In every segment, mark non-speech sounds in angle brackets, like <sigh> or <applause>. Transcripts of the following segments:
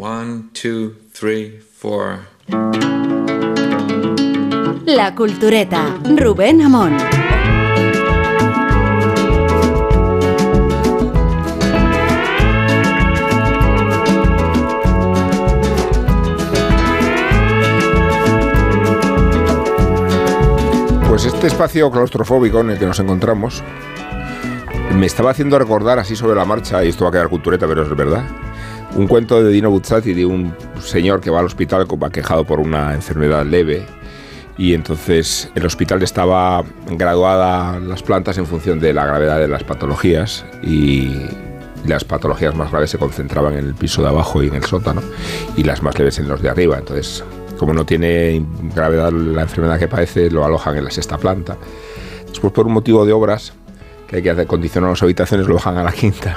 One, two, three, four. La Cultureta, Rubén Amón. Pues este espacio claustrofóbico en el que nos encontramos me estaba haciendo recordar así sobre la marcha, y esto va a quedar cultureta, pero es verdad, un cuento de Dino Buzzati de un señor que va al hospital va quejado por una enfermedad leve y entonces el hospital estaba graduada las plantas en función de la gravedad de las patologías y las patologías más graves se concentraban en el piso de abajo y en el sótano y las más leves en los de arriba. Entonces, como no tiene gravedad la enfermedad que padece, lo alojan en la sexta planta. Después, por un motivo de obras, que hay que acondicionar las habitaciones, lo bajan a la quinta.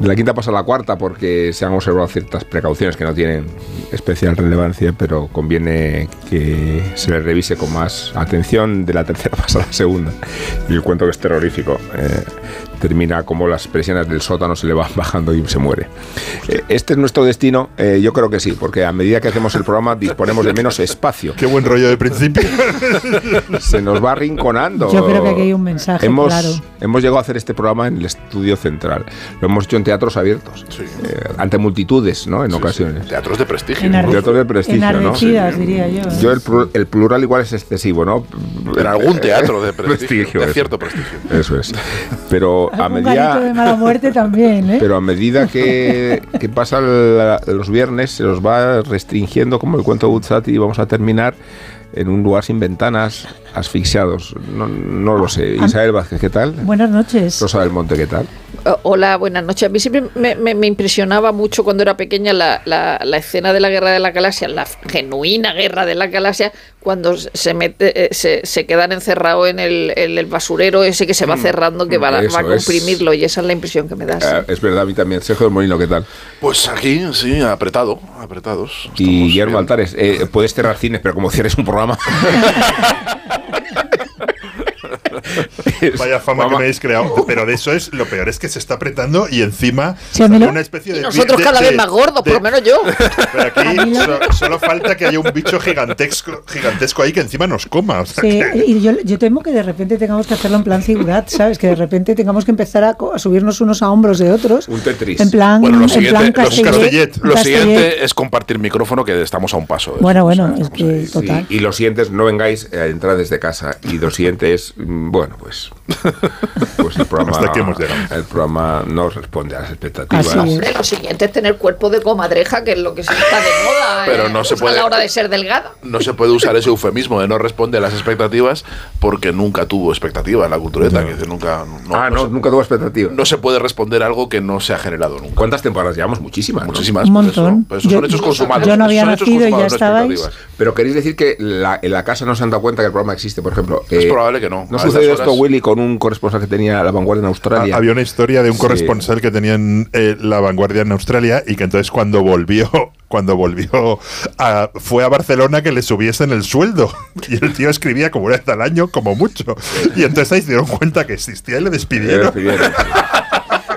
De la quinta pasa a la cuarta porque se han observado ciertas precauciones que no tienen especial relevancia, pero conviene que se le revise con más atención. De la tercera <laughs> pasa a la segunda. Y el cuento que es terrorífico. Eh, termina como las presiones del sótano se le van <laughs> bajando y se muere. Eh, este es nuestro destino, eh, yo creo que sí, porque a medida que hacemos el programa disponemos de menos espacio. Qué buen rollo de principio. <laughs> se nos va arrinconando. Yo creo que aquí hay un mensaje hemos, claro. Hemos llegado a hacer este programa en el estudio central. Lo hemos hecho en teatros abiertos, eh, ante multitudes, ¿no? En ocasiones. Teatros de prestigio. Enarde- Teatros de prestigio, diría yo. Yo el, el plural igual es excesivo, ¿no? En algún teatro de <laughs> prestigio, de eso. cierto prestigio. Eso es. Pero a de medida mala muerte también, ¿eh? pero a medida que, que pasan la- los viernes se los va restringiendo como el cuento de Buzzati y vamos a terminar en un lugar sin ventanas, asfixiados. No, no lo sé. Isabel Vázquez, ¿qué tal? Buenas noches. Rosa del Monte, ¿qué tal? Eh, Hola, buenas noches. A mí siempre me, me- me impresionaba mucho cuando era pequeña la, la- la escena de la Guerra de la Galaxia, la genuina Guerra de la Galaxia, cuando se mete, eh, se, se quedan encerrados en el, basurero ese que se va cerrando, que va, a- Mm, Eso va a es. comprimirlo, y esa es la impresión que me da. sí. Eh, es verdad, a mí también. Sergio del Molino, ¿qué tal? Pues aquí, sí, apretado, apretados. Y Guillermo. Altares, eh, puedes cerrar cines, pero como cierres un programa. <laughs> <laughs> Vaya fama que me habéis creado. <laughs> Pero de eso es lo peor, es que se está apretando y encima Sí, lo- una especie de. Y nosotros de- cada de- vez más gordos, por lo menos yo. <laughs> Pero aquí so- solo falta que haya un bicho gigantesco, gigantesco ahí que encima nos coma. o sea Sí, que- y yo, yo temo que de repente tengamos que hacerlo en plan figurat, ¿sabes? Que de repente tengamos que empezar a, subirnos unos a hombros de otros. Un Tetris. En plan, Bueno, lo en siguiente- plan lo Castellet, Castellet. Lo Castellet. siguiente es compartir micrófono, que estamos a un paso. Bueno, bueno, o sea, es que total. y lo siguiente no vengáis a entrar desde casa. Y lo siguiente es, mm, bueno, pues, <laughs> pues el programa, Hasta aquí hemos llegado. el programa no responde a las expectativas. Así es. Hombre, Lo siguiente es tener cuerpo de comadreja, que es lo que se está de moda <laughs> Pero eh, no se a puede- la hora de ser delgada. No se puede usar ese eufemismo de no responde a las expectativas porque nunca tuvo expectativas en la cultureta. Que dice, nunca, no, ah, no, se, nunca tuvo expectativas. no se puede responder algo que no se ha generado nunca. ¿Cuántas temporadas llevamos? Muchísimas. ¿no? Muchísimas. Un pues montón. eso, pues eso Yo- son hechos consumados. yo no había nacido y ya no estabais. Pero queréis decir que la- en la casa no se han dado cuenta que el programa existe, por ejemplo. Es Eh, probable que no. ¿No A esto, Willy, con un corresponsal que tenía la vanguardia en Australia? Ah, Había una historia de un Sí. corresponsal que tenía en eh, la vanguardia en Australia y que entonces cuando volvió, <laughs> cuando volvió a- fue a Barcelona que le subiesen el sueldo. <laughs> Y el tío escribía como una vez al año, como mucho. Y entonces ahí se dieron cuenta que existía y le despidieron. <laughs>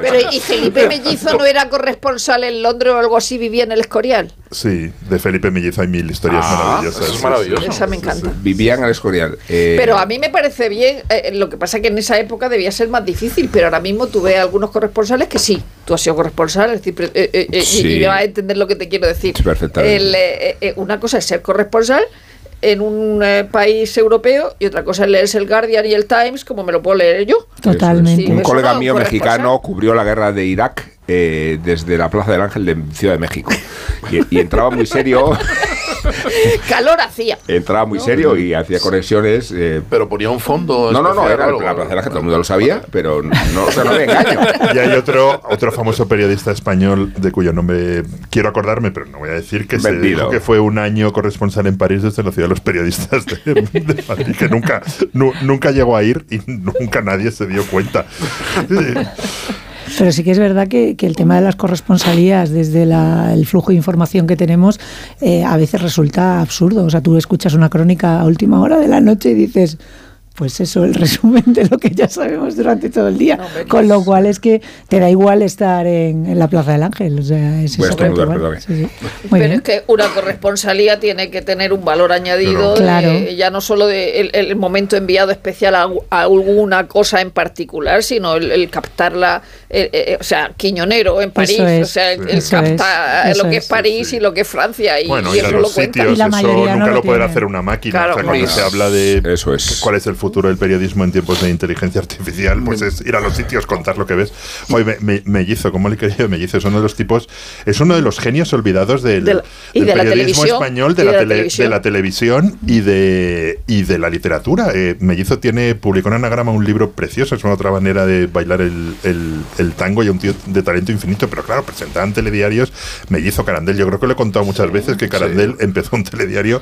Pero ¿y Felipe Mellizo no era corresponsal en Londres o algo así, vivía en el Escorial? Sí, de Felipe Mellizo hay mil historias Ah, maravillosas. eso es sí, maravilloso. sí. Esa me encanta. Vivían al Escorial. Eh, Pero a mí me parece bien, eh, lo que pasa que en esa época debía ser más difícil, pero ahora mismo tuve algunos corresponsales que sí, tú has sido corresponsal, es decir, eh, eh, y- Sí. y, vas a entender lo que te quiero decir. Sí, perfectamente. El, eh, eh, una cosa es ser corresponsal en un eh, país europeo y otra cosa es leerse el Guardian y el Times como me lo puedo leer yo. Totalmente. Sí, un colega no, mío mexicano cubrió la guerra de Irak eh, desde la Plaza del Ángel de Ciudad de México. Y, y entraba muy serio, <laughs> <laughs> Calor hacía. entraba muy serio y hacía conexiones. eh, Pero ponía un fondo. no, no, no, era la del Ángel, todo el mundo lo sabía, pero no, o sea, no me engaño. Y hay otro, otro famoso periodista español de cuyo nombre quiero acordarme, pero no voy a decir que se dijo que fue un año corresponsal en París desde la ciudad de los periodistas de, de Madrid, que nunca, nu- nunca llegó a ir y nunca nadie se dio cuenta. <laughs> Pero sí que es verdad que, que el tema de las corresponsalías, desde la- el flujo de información que tenemos, eh, a veces resulta absurdo. O sea, tú escuchas una crónica a última hora de la noche y dices, pues eso, el <laughs> resumen de lo que ya sabemos durante todo el día. No, Con lo cual es que te da igual estar en, en la Plaza del Ángel. O sea, es Voy a exactamente estornudar, igual. perdón. Sí, sí. Muy Pero bien. es que una corresponsalía tiene que tener un valor añadido, Claro. de- ya no solo de el, el momento enviado especial a, a alguna cosa en particular, sino el, el captarla, eh, eh, o sea, Quiñonero en París, Eso es, o sea, el, el eso es, capta eso lo que es. París Sí. y lo que es Francia, y, Bueno, y ir a eso lo los cuenta. sitios, Y la eso no nunca lo lo, puede tiene. hacer una máquina. Claro, O sea, cuando se habla de Eso es. cuál es el futuro del periodismo en tiempos de inteligencia artificial, pues es ir a los sitios, contar lo que ves. Oye, me, me- Mellizo, ¿cómo le quería Mellizo? Es uno de los tipos, es uno de los genios olvidados del, De la- y del de la periodismo español, de la, tele- televisión. de la televisión y de, y de la literatura. Eh, Mellizo tiene, publicó en Anagrama un libro precioso, es una otra manera de bailar el, el- el tango y un tío de talento infinito, pero claro, presentaba en telediarios Mellizo Carandel. Yo creo que lo he contado muchas veces que Carandel empezó un telediario.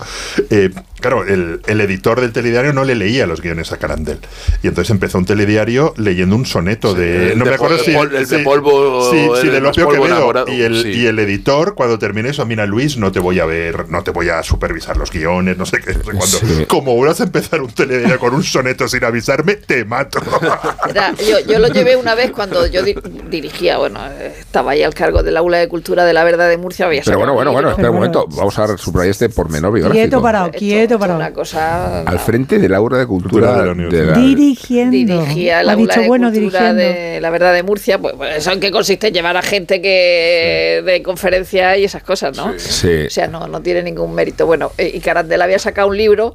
eh, claro, el, el editor del telediario no le leía los guiones a Carandel. Y entonces empezó un telediario leyendo un soneto de. el No de me acuerdo si. pol- el de sí, polvo- Sí, sí, el de más Lopio Quevedo. Y el, sí. y el editor, cuando termine eso, mira, Luis, no te voy a ver, no te voy a supervisar los guiones, no sé qué, no sé cuándo. Sí. Como vuelvas a empezar un telediario con un soneto sin avisarme, te mato. <laughs> Era- yo, yo lo llevé una vez cuando yo di- dirigía, bueno, estaba ahí al cargo del aula de cultura de la Verdad de Murcia. Había Pero bueno, bueno, bueno, espera un momento. Vamos a subrayar este pormenor Quieto biográfico. parado, quieto esto es parado. Una cosa. Al frente del aula de cultura Cultura de la de universidad. la- Dirigiendo. dirigía aula dicho de bueno cultura dirigiendo. de la verdad de Murcia pues, pues eso en qué consiste llevar a gente que de conferencia y esas cosas no Sí. o sea no no tiene ningún mérito bueno eh, y Carandel había sacado un libro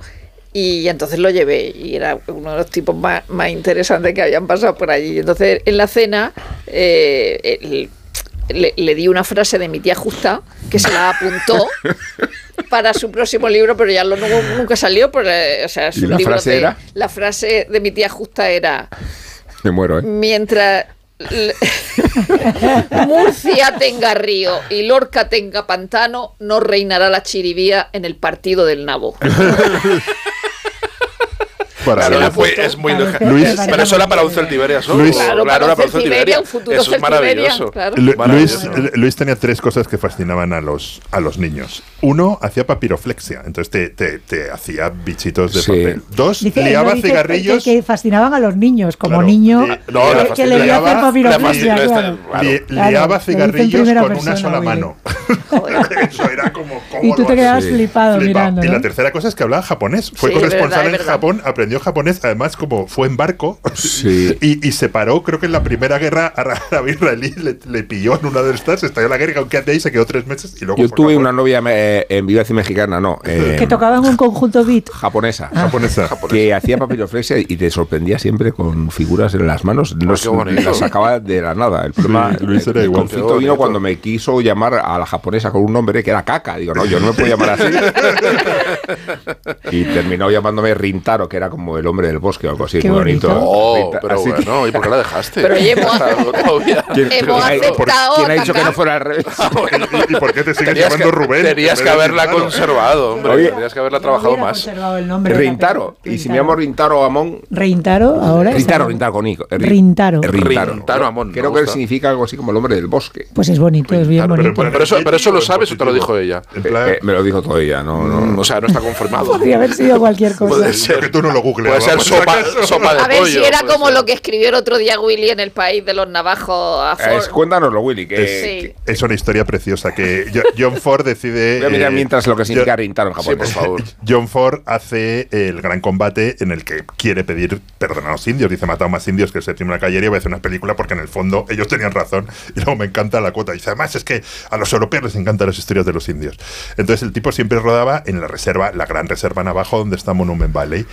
y entonces lo llevé y era uno de los tipos más, más interesantes que habían pasado por allí entonces en la cena eh, el- le, le di una frase de mi tía Justa que se la apuntó <laughs> para su próximo libro, pero ya lo, nu- nunca salió. O sea, es ¿Y un la libro frase de- era? La frase de mi tía Justa era: Me muero, ¿eh? Mientras <laughs> Murcia tenga río y Lorca tenga pantano, no reinará la chiribía en el partido del nabo. <laughs> Para Claro, la foto. es muy Claro, Luis- pero eso era para un parece- Celtiberias, ¿no? Luis- Claro, un para un Celtiberia, Celtiberia. un futuro Eso es maravilloso. claro. Lu- Luis, Maravilloso. Luis tenía tres cosas que fascinaban a los, a los niños. Uno, hacía papiroflexia, entonces te, te- te hacía bichitos de Sí. papel. Dos, Dice, liaba no dice cigarrillos. Que, que fascinaban a los niños, como Claro, niño. li- No, la que- que le fascinaban- voy a hacer la papiroflexia, claro. claro. li- Claro, liaba cigarrillos con una persona, sola muy mano. <laughs> Eso era como. ¿cómo Y tú te quedabas flipado mirando. Y la tercera cosa es que hablaba japonés. Fue corresponsal en. Japón, aprendió japonés, además como fue en barco. Sí. <laughs> Y, y se paró, creo que en la primera guerra árabe-israelí le, le pilló en una de estas, estalló la guerra, aunque ahí se quedó tres meses y luego Yo tuve Japón. una novia eh, en Viva Mexicana, no, eh, <laughs> Que tocaban un conjunto beat. japonesa. japonesa. Que hacía papiroflexia y te sorprendía siempre con figuras en las manos. No Ah, bonito. las sacaba de la nada. El problema, Sí, Luis era el igual. conflicto vino cuando me quiso llamar a la japonesa con un nombre que era Kaka. Digo, no, yo no me puedo llamar así. <laughs> y terminó llamándome Rintaro, que era como el hombre del bosque o algo así. Qué muy bonito. bonito. Oh, pero así que- bueno, ¿y por qué la dejaste? Pero oye, <laughs> hemos- Todavía. <laughs> ¿Quién- Hemos ha- por- aceptado, ¿Quién ha dicho que no fuera al revés? <laughs> ¿Y, y por qué te sigues Tenías llamando que, Rubén? Tenías En que haberla Rintaro? conservado, hombre. Oye. tenías que haberla trabajado más. conservado el nombre Rintaro. Y si me llamo Rintaro Amón. Rintaro, ahora. Rintaro, Rintaro con I. Ri- Rintaro. Rintaro. Rintaro, Amón, Creo que significa algo así como el hombre del bosque. Pues es bonito, es bien bonito. pero- eso- pero eso lo sabes o te lo dijo ella. Eh, eh, me lo dijo todo ella, no. Mm, O sea, no está confirmado. Podría haber sido cualquier cosa. Puede ser. que tú no lo Puede ser sopa, sopa de A ver pollo. si era como ser. lo que escribió el otro día Willy en el país de los navajos a Ford. cuéntanoslo, Willy. Que, Sí. que- Es una historia preciosa que Jo- John Ford decide. voy a mirar eh, mientras lo que significa Jo- Rintaro en Sí, japonés. por favor. <laughs> John Ford hace el gran combate en el que quiere pedir perdón a los indios. Dice, he matado más indios que el séptimo de la caballería. Voy a hacer una película porque en el fondo ellos tenían razón. Y luego me encanta la cuota. Dice, además es que a los europeos les encantan las historias de los indios. Entonces el tipo siempre rodaba en la reserva, la gran reserva Navajo, donde está Monument Valley.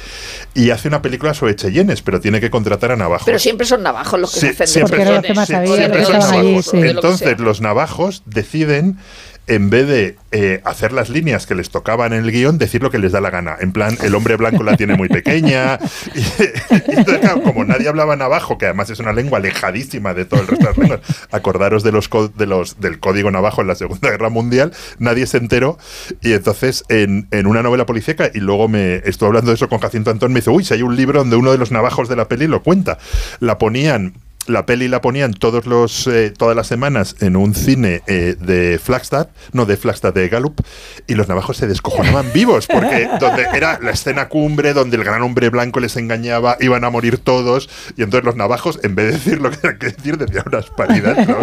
Y hace una película sobre Cheyennes, pero tiene que contratar a Navajos. Pero siempre son navajos los que Sí, se hacen siempre que más Sí, son allí, navajos. sí. Entonces los navajos deciden, en vez de eh, hacer las líneas que les tocaban en el guion, decir lo que les da la gana. En plan, el hombre blanco la tiene muy pequeña. <laughs> Y, como nadie hablaba navajo, que además es una lengua alejadísima de todo el resto de las lenguas, acordaros de los, de los del código navajo en la Segunda Guerra Mundial, nadie se enteró. Y entonces, en, en una novela policíaca, y luego me estuve hablando de eso con Jacinto Antón, me dice, uy, si hay un libro donde uno de los navajos de la peli lo cuenta. La ponían la peli la ponían todos los, eh, todas las semanas en un cine eh, de Flagstaff, no de Flagstaff, de Gallup, y los navajos se descojonaban <laughs> vivos, porque donde era la escena cumbre, donde el gran hombre blanco les engañaba, iban a morir todos, y entonces los navajos, en vez de decir lo que tenían que decir, decían unas paridades. ¿no?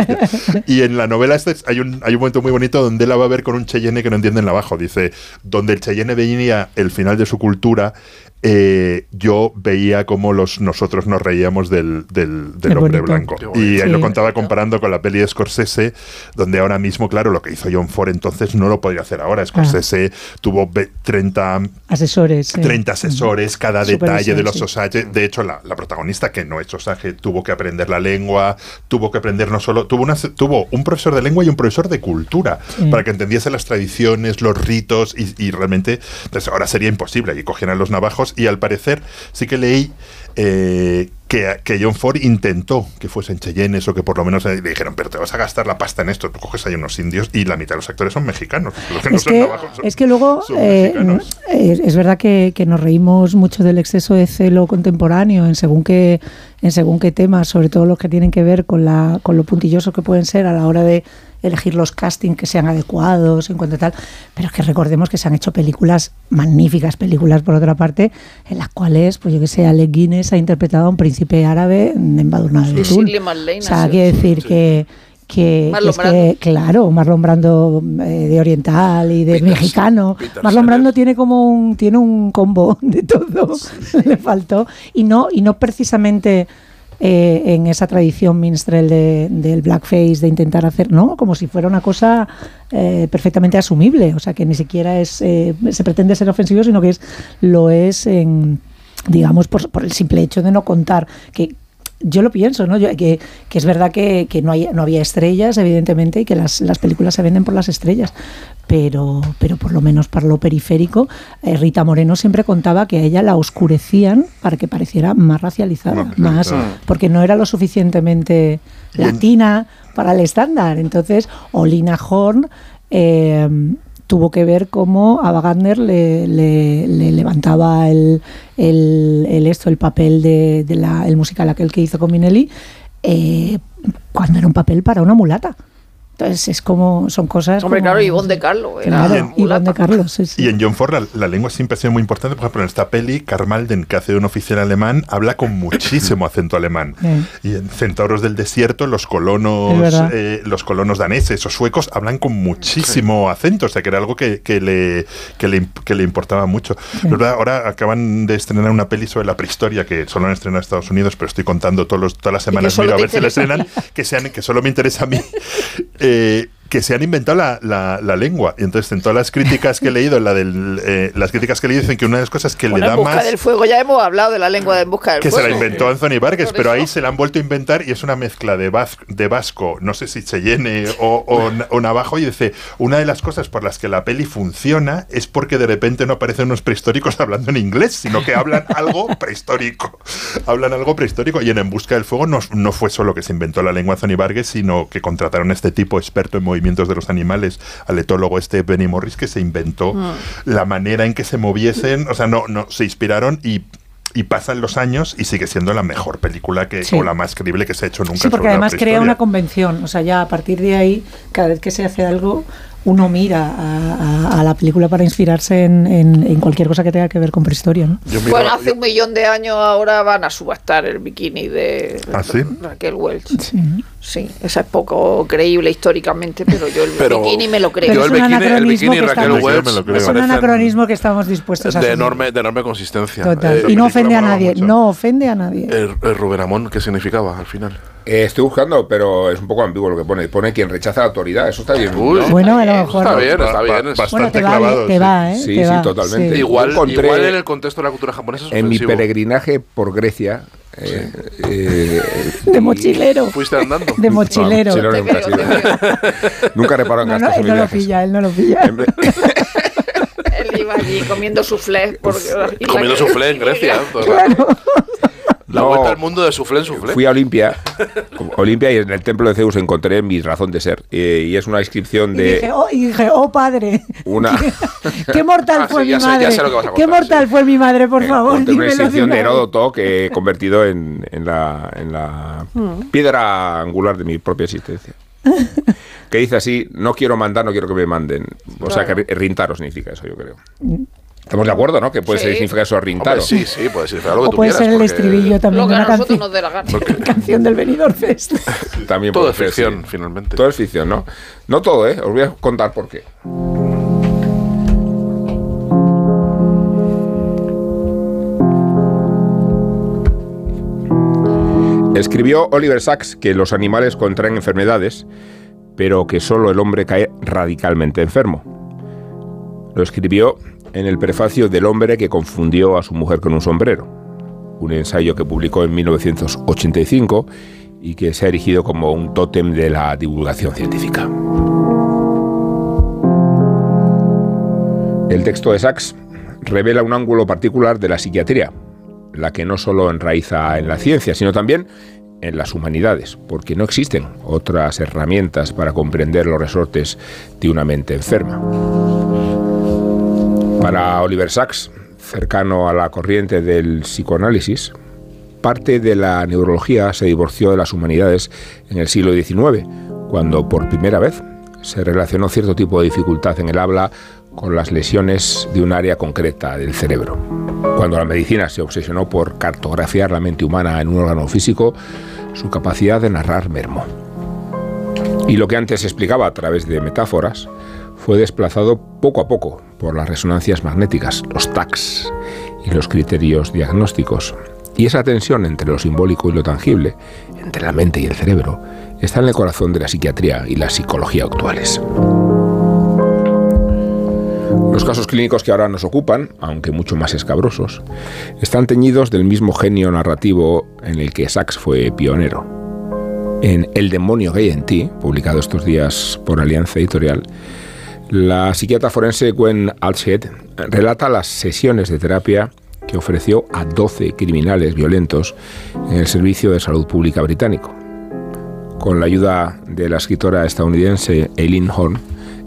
Y en la novela esta es- hay un, hay un momento muy bonito donde la va a ver con un Cheyenne que no entiende el navajo. Dice, donde el Cheyenne veía el final de su cultura, eh, yo veía como los, nosotros nos reíamos del, del, hombre bonito. blanco. Y ahí Sí. lo contaba comparando con la peli de Scorsese, donde ahora mismo, claro, lo que hizo John Ford entonces no lo podría hacer ahora. Scorsese tuvo ve- 30, Asesores. sí. 30 asesores, cada detalle de los Supervisión, Osage. De hecho, la, la protagonista, que no es Osage, tuvo que aprender la lengua, tuvo que aprender no solo. Tuvo, una, tuvo un profesor de lengua y un profesor de cultura Sí. para que entendiese las tradiciones, los ritos y, y realmente. Pues ahora sería imposible. Y cogieran los navajos y al parecer sí que leí. eh, que, que John Ford intentó que fuesen Cheyennes o que por lo menos eh, le dijeron, pero te vas a gastar la pasta en esto, tú coges ahí unos indios y la mitad de los actores son mexicanos. Los que no Es son que, son- es que luego eh, es verdad que, que nos reímos mucho del exceso de celo contemporáneo en según qué en según qué temas, sobre todo los que tienen que ver con la con lo puntilloso que pueden ser a la hora de elegir los castings que sean adecuados en cuanto a tal, pero es que recordemos que se han hecho películas magníficas películas por otra parte en las cuales pues yo que sé Alec Guinness ha interpretado a un príncipe árabe en Embadurnado de Sí, o sea, quiere decir que que, Marlon que es que, claro, Marlon Brando eh, de oriental y de Peter- mexicano. Peter Marlon Brando tiene como un tiene un combo <laughs> de todo. <laughs> Le faltó y no y no precisamente eh, en esa tradición minstrel de- del blackface de intentar hacer, no, como si fuera una cosa eh, perfectamente asumible, o sea que ni siquiera es eh, se pretende ser ofensivo, sino que es lo es en digamos por, por el simple hecho de no contar que yo lo pienso, ¿no? Yo- que, que es verdad que, que no, hay, no había estrellas, evidentemente, y que las, las películas se venden por las estrellas. Pero, pero por lo menos para lo periférico, eh, Rita Moreno siempre contaba que a ella la oscurecían para que pareciera más racializada, Más porque no era lo suficientemente latina para el estándar. Entonces, Olina Horn eh, tuvo que ver cómo a Wagner le, le- le levantaba el, el, el esto, el papel de, de la, el musical aquel que hizo con Minelli, eh, cuando era un papel para una mulata. Entonces es como, son cosas. Hombre, como- claro, Ivonne de Carlo. Era Claro. Ivonne de Carlos, sí, sí. Y en John Ford la, la lengua siempre ha sido muy importante. Por ejemplo, en esta peli, Carmalden, que hace de un oficial alemán, habla con muchísimo acento alemán. <laughs> Eh. Y en Centauros del Desierto, los colonos, eh, los colonos daneses o suecos hablan con muchísimo acento. O sea, que era algo que, que le, que, le, imp- que le importaba mucho. Verdad, ahora acaban de estrenar una peli sobre la prehistoria que solo han estrenado en Estados Unidos, pero estoy contando todos los- todas las semanas miro a ver si la estrenan, que, sean, que solo me interesa a mí. Eh, <laughs> E... que se han inventado la, la- la lengua. Y entonces, en todas las críticas que he leído, en la del, eh, las críticas que he leído dicen que una de las cosas que Bueno, le da en busca más. del fuego, ya hemos hablado de la lengua de en busca del Que se fuego. la inventó Anthony Vargas, pero ahí se la han vuelto a inventar y es una mezcla de, vas- de vasco, no sé si Cheyenne o, o, na- o navajo. Y dice: Una de las cosas por las que la peli funciona es porque de repente no aparecen unos prehistóricos <laughs> hablando en inglés, sino que hablan <laughs> algo prehistórico. Hablan algo prehistórico. Y en En Busca del Fuego no, no fue solo que se inventó la lengua Anthony Vargas, sino que contrataron a este tipo experto en movimientos de los animales, al etólogo este Benny Morris, que se inventó la manera en que se moviesen. O sea, no, no se inspiraron y. Y pasan los años y sigue siendo la mejor película que, Sí. o la más creíble que se ha hecho nunca. Sí, porque además crea una convención. O sea, ya a partir de ahí, cada vez que se hace algo, uno mira a, a- a la película para inspirarse en, en- en cualquier cosa que tenga que ver con prehistoria. ¿no? Bueno, hace yo- un millón de años ahora van a subastar el bikini de ¿Ah, sí? Raquel Welch. Sí. esa es poco creíble históricamente, pero yo el <laughs> Pero- bikini me lo creo. Yo es el un bikini, el anacronismo bikini que Raquel estamos- Welch me lo creo. Es un parecen anacronismo que estamos dispuestos a de asumir. enorme, de enorme consistencia. Total. Eh, y no ofende a nadie. mucho. No ofende a nadie. El, el Rubén Amón, ¿qué significaba al final? Eh, estoy buscando, pero es un poco ambiguo lo que pone. Pone quien rechaza la autoridad. Eso está bien. Uy. ¿no? Bueno, a lo mejor. Está bien, está bien. es- bastante Bueno, te va, clavado, te sí. va, ¿eh? Sí, Te sí, va, totalmente. sí. Igual, encontré- igual en el contexto de la cultura japonesa es En mi peregrinaje por Grecia. eh, eh, <laughs> De mochilero. Fuiste andando. De <laughs> mochilero. <laughs> No, Te nunca veo. Nunca reparo en No, no, gastos él en no lo pilla, él no lo pilla. Él iba allí comiendo soufflé. Porque, Comiendo soufflé en Grecia. Claro. La No. vuelta al mundo de suflé en suflé. Fui a Olimpia, Olimpia y en el templo de Zeus encontré mi razón de ser. Eh, y es una inscripción Y de dije, oh, y dije, oh, padre. una, <laughs> Qué mortal Ah, fue sí, mi sé- madre. sé lo que vas a Qué mortal sí. fue mi madre, por favor. encontré una inscripción de. Heródoto que he convertido en, en la, en la Mm. piedra angular de mi propia existencia. Que dice así, no quiero mandar, no quiero que me manden. O sea, que ri- rintaro significa eso, yo creo. Estamos de acuerdo, ¿no? Que puede Sí. significar eso, rintaro. Hombre, sí, sí, puede significar lo que O tú puede quieras. ser el estribillo también Lo de a una nosotros canción, nos dé la gana. <laughs> canción del Benidorm Fest. También Todo es ficción, sí. finalmente. Todo es ficción, ¿no? No todo, ¿eh? Os voy a contar por qué. Escribió Oliver Sacks que los animales contraen enfermedades, pero que solo el hombre cae radicalmente enfermo. Lo escribió en el prefacio del hombre que confundió a su mujer con un sombrero, un ensayo que publicó en 1985 y que se ha erigido como un tótem de la divulgación científica. El texto de Sachs revela un ángulo particular de la psiquiatría, la que no solo enraiza en la ciencia, sino también en las humanidades, porque no existen otras herramientas para comprender los resortes de una mente enferma. Para Oliver Sacks, cercano a la corriente del psicoanálisis, parte de la neurología se divorció de las humanidades en el siglo XIX, cuando por primera vez se relacionó cierto tipo de dificultad en el habla con las lesiones de un área concreta del cerebro. Cuando la medicina se obsesionó por cartografiar la mente humana en un órgano físico, su capacidad de narrar mermó. Y lo que antes se explicaba a través de metáforas fue desplazado poco a poco por las resonancias magnéticas, los TACs y los criterios diagnósticos. Y esa tensión entre lo simbólico y lo tangible, entre la mente y el cerebro, está en el corazón de la psiquiatría y la psicología actuales. Los casos clínicos que ahora nos ocupan, aunque mucho más escabrosos, están teñidos del mismo genio narrativo en el que Sachs fue pionero. En El demonio gay en ti, publicado estos días por Alianza Editorial, la psiquiatra forense Gwen Alshed relata las sesiones de terapia que ofreció a 12 criminales violentos en el Servicio de Salud Pública británico. Con la ayuda de la escritora estadounidense Eileen Horn,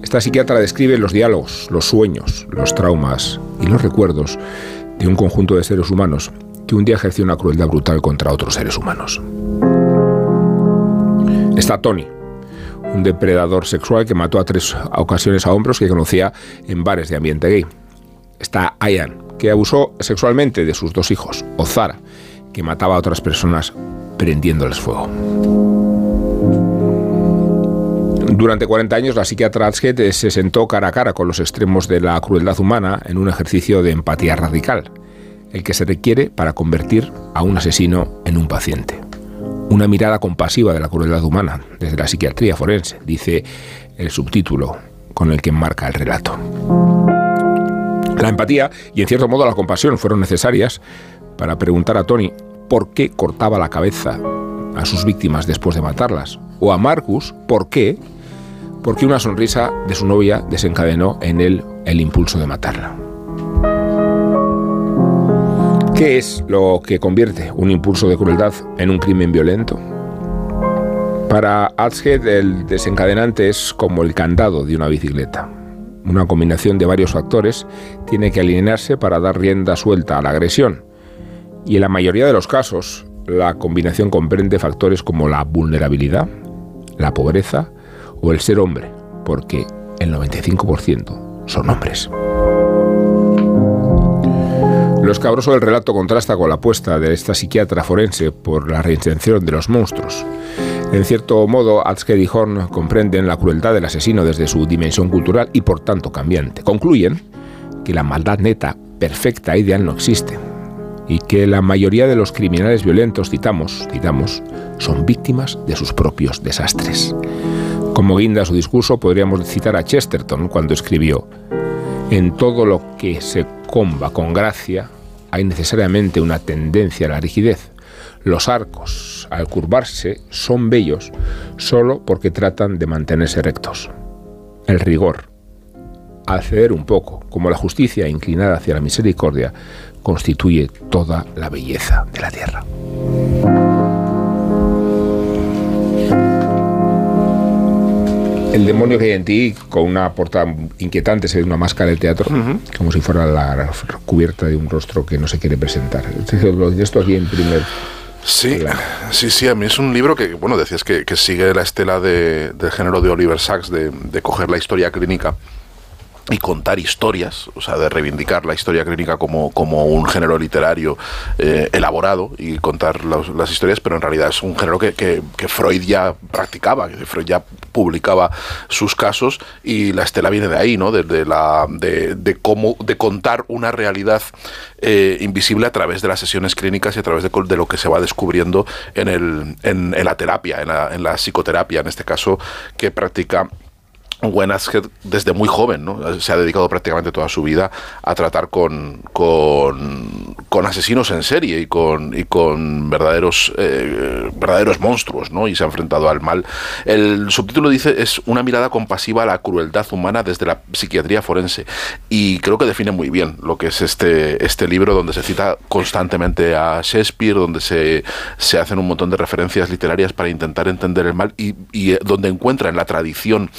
esta psiquiatra describe los diálogos, los sueños, los traumas y los recuerdos de un conjunto de seres humanos que un día ejerció una crueldad brutal contra otros seres humanos. Está Tony, un depredador sexual que mató a tres ocasiones a hombres que conocía en bares de ambiente gay. Está Ian, que abusó sexualmente de sus dos hijos, o Zara, que mataba a otras personas prendiéndoles fuego. Durante 40 años, la psiquiatra Adshead se sentó cara a cara con los extremos de la crueldad humana en un ejercicio de empatía radical, el que se requiere para convertir a un asesino en un paciente. Una mirada compasiva de la crueldad humana desde la psiquiatría forense, dice el subtítulo con el que enmarca el relato. La empatía y en cierto modo la compasión fueron necesarias para preguntar a Tony por qué cortaba la cabeza a sus víctimas después de matarlas, o a Marcus por qué, porque una sonrisa de su novia desencadenó en él el impulso de matarla. ¿Qué es lo que convierte un impulso de crueldad en un crimen violento? Para Adshead el desencadenante es como el candado de una bicicleta. Una combinación de varios factores tiene que alinearse para dar rienda suelta a la agresión. Y en la mayoría de los casos, la combinación comprende factores como la vulnerabilidad, la pobreza o el ser hombre, porque el 95% son hombres. Lo escabroso del relato contrasta con la apuesta de esta psiquiatra forense por la reinvención de los monstruos. En cierto modo, Adshead y Horn comprenden la crueldad del asesino desde su dimensión cultural y por tanto cambiante. Concluyen que la maldad neta, perfecta ideal no existe y que la mayoría de los criminales violentos, citamos, citamos, son víctimas de sus propios desastres. Como guinda su discurso, podríamos citar a Chesterton cuando escribió, en todo lo que se comba con gracia hay necesariamente una tendencia a la rigidez. Los arcos, al curvarse, son bellos solo porque tratan de mantenerse rectos. El rigor al ceder un poco, como la justicia inclinada hacia la misericordia constituye toda la belleza de la tierra. El demonio que hay en ti, con una portada inquietante, se ve una máscara de teatro, como si fuera la cubierta de un rostro que no se quiere presentar. Esto aquí en primer Sí, sí, sí, a mí es un libro que, bueno, decías que, que sigue la estela de- del género de Oliver Sacks, de, de coger la historia clínica y contar historias, o sea, de reivindicar la historia clínica como, como un género literario eh, elaborado y contar las historias, pero en realidad es un género que, Freud ya practicaba, que Freud ya publicaba sus casos y la estela viene de ahí, ¿no? De, la, de, cómo, de contar una realidad eh, invisible a través de las sesiones clínicas y a través de lo que se va descubriendo en, el, en, en la terapia, en la, en la psicoterapia, en este caso, que practica Gwen Ashead desde muy joven, ¿no? Se ha dedicado prácticamente toda su vida a tratar con, con, con asesinos en serie y con, y con verdaderos, eh, verdaderos monstruos, ¿no? Y se ha enfrentado al mal. El subtítulo dice es una mirada compasiva a la crueldad humana desde la psiquiatría forense. Y creo que define muy bien lo que es este, este libro donde se cita constantemente a Shakespeare, donde se, se hacen un montón de referencias literarias para intentar entender el mal y, y, eh, donde encuentra en la tradición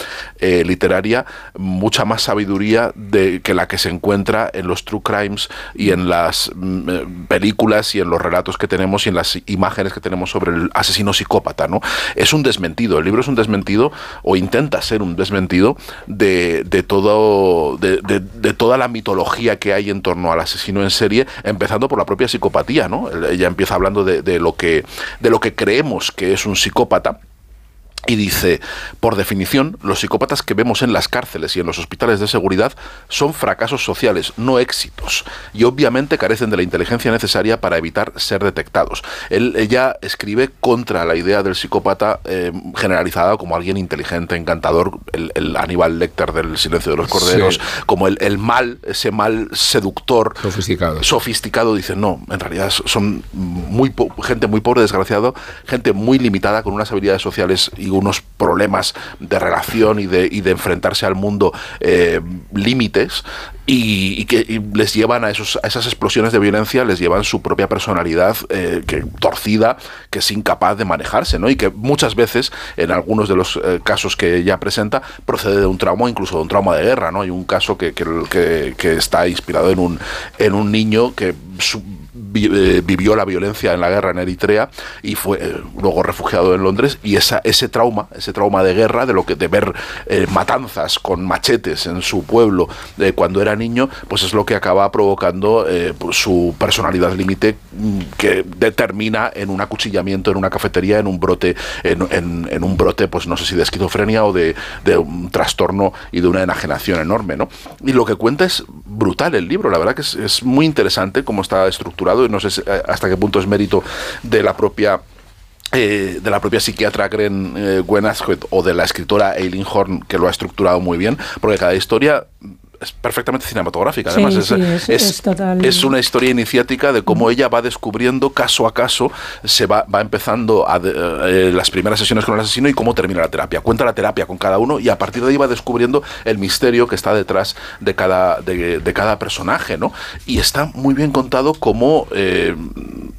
eh, literaria mucha más sabiduría de, que la que se encuentra en los true crimes y en las mm, películas y en los relatos que tenemos y en las imágenes que tenemos sobre el asesino psicópata, ¿no? Es un desmentido, el libro es un desmentido o intenta ser un desmentido de, de todo de, de- de toda la mitología que hay en torno al asesino en serie, empezando por la propia psicopatía, ¿no? Ella empieza hablando de lo que de lo que creemos que es un psicópata. Y dice, por definición, los psicópatas que vemos en las cárceles y en los hospitales de seguridad son fracasos sociales, no éxitos, y obviamente carecen de la inteligencia necesaria para evitar ser detectados. Él, ella escribe contra la idea del psicópata eh, generalizada como alguien inteligente, encantador, el, el Aníbal Lecter del Silencio de los Corderos, Sí. como el, el mal, ese mal seductor, Sofisticado. sofisticado, dice, no, en realidad son muy gente muy pobre, desgraciado, gente muy limitada con unas habilidades sociales y unos problemas de relación y de, y de enfrentarse al mundo eh, límites y, que les llevan a, esos, a esas explosiones de violencia, les llevan su propia personalidad eh, que, torcida, que es incapaz de manejarse, ¿no? Y que muchas veces, en algunos de los eh, casos que ella presenta, procede de un trauma, incluso de un trauma de guerra, ¿no? Hay un caso que, que, está inspirado en un, en un niño que eh, vivió la violencia en la guerra en Eritrea y fue eh, luego refugiado en Londres y esa, ese trauma, ese trauma de guerra, de lo que de ver eh, matanzas con machetes en su pueblo cuando era niño, pues es lo que acaba provocando pues, su personalidad límite mm, que determina en un acuchillamiento en una cafetería, en un brote, en, un brote, pues no sé si de esquizofrenia o de, de un trastorno y de una enajenación enorme, ¿no? Y lo que cuenta es brutal el libro, la verdad que es, es muy interesante cómo está estructurado y no sé eh, hasta qué punto es mérito de la propia eh, de la propia psiquiatra Gren eh, Gwen Ashead o de la escritora Eileen Horn que lo ha estructurado muy bien, porque cada historia es perfectamente cinematográfica. Sí, Además, es, sí, es- es- una historia iniciática de cómo ella va descubriendo caso a caso, se va, va empezando a de- eh, las primeras sesiones con el asesino y cómo termina la terapia. Cuenta la terapia con cada uno y a partir de ahí va descubriendo el misterio que está detrás de cada, de, de cada personaje, ¿no? Y está muy bien contado como eh,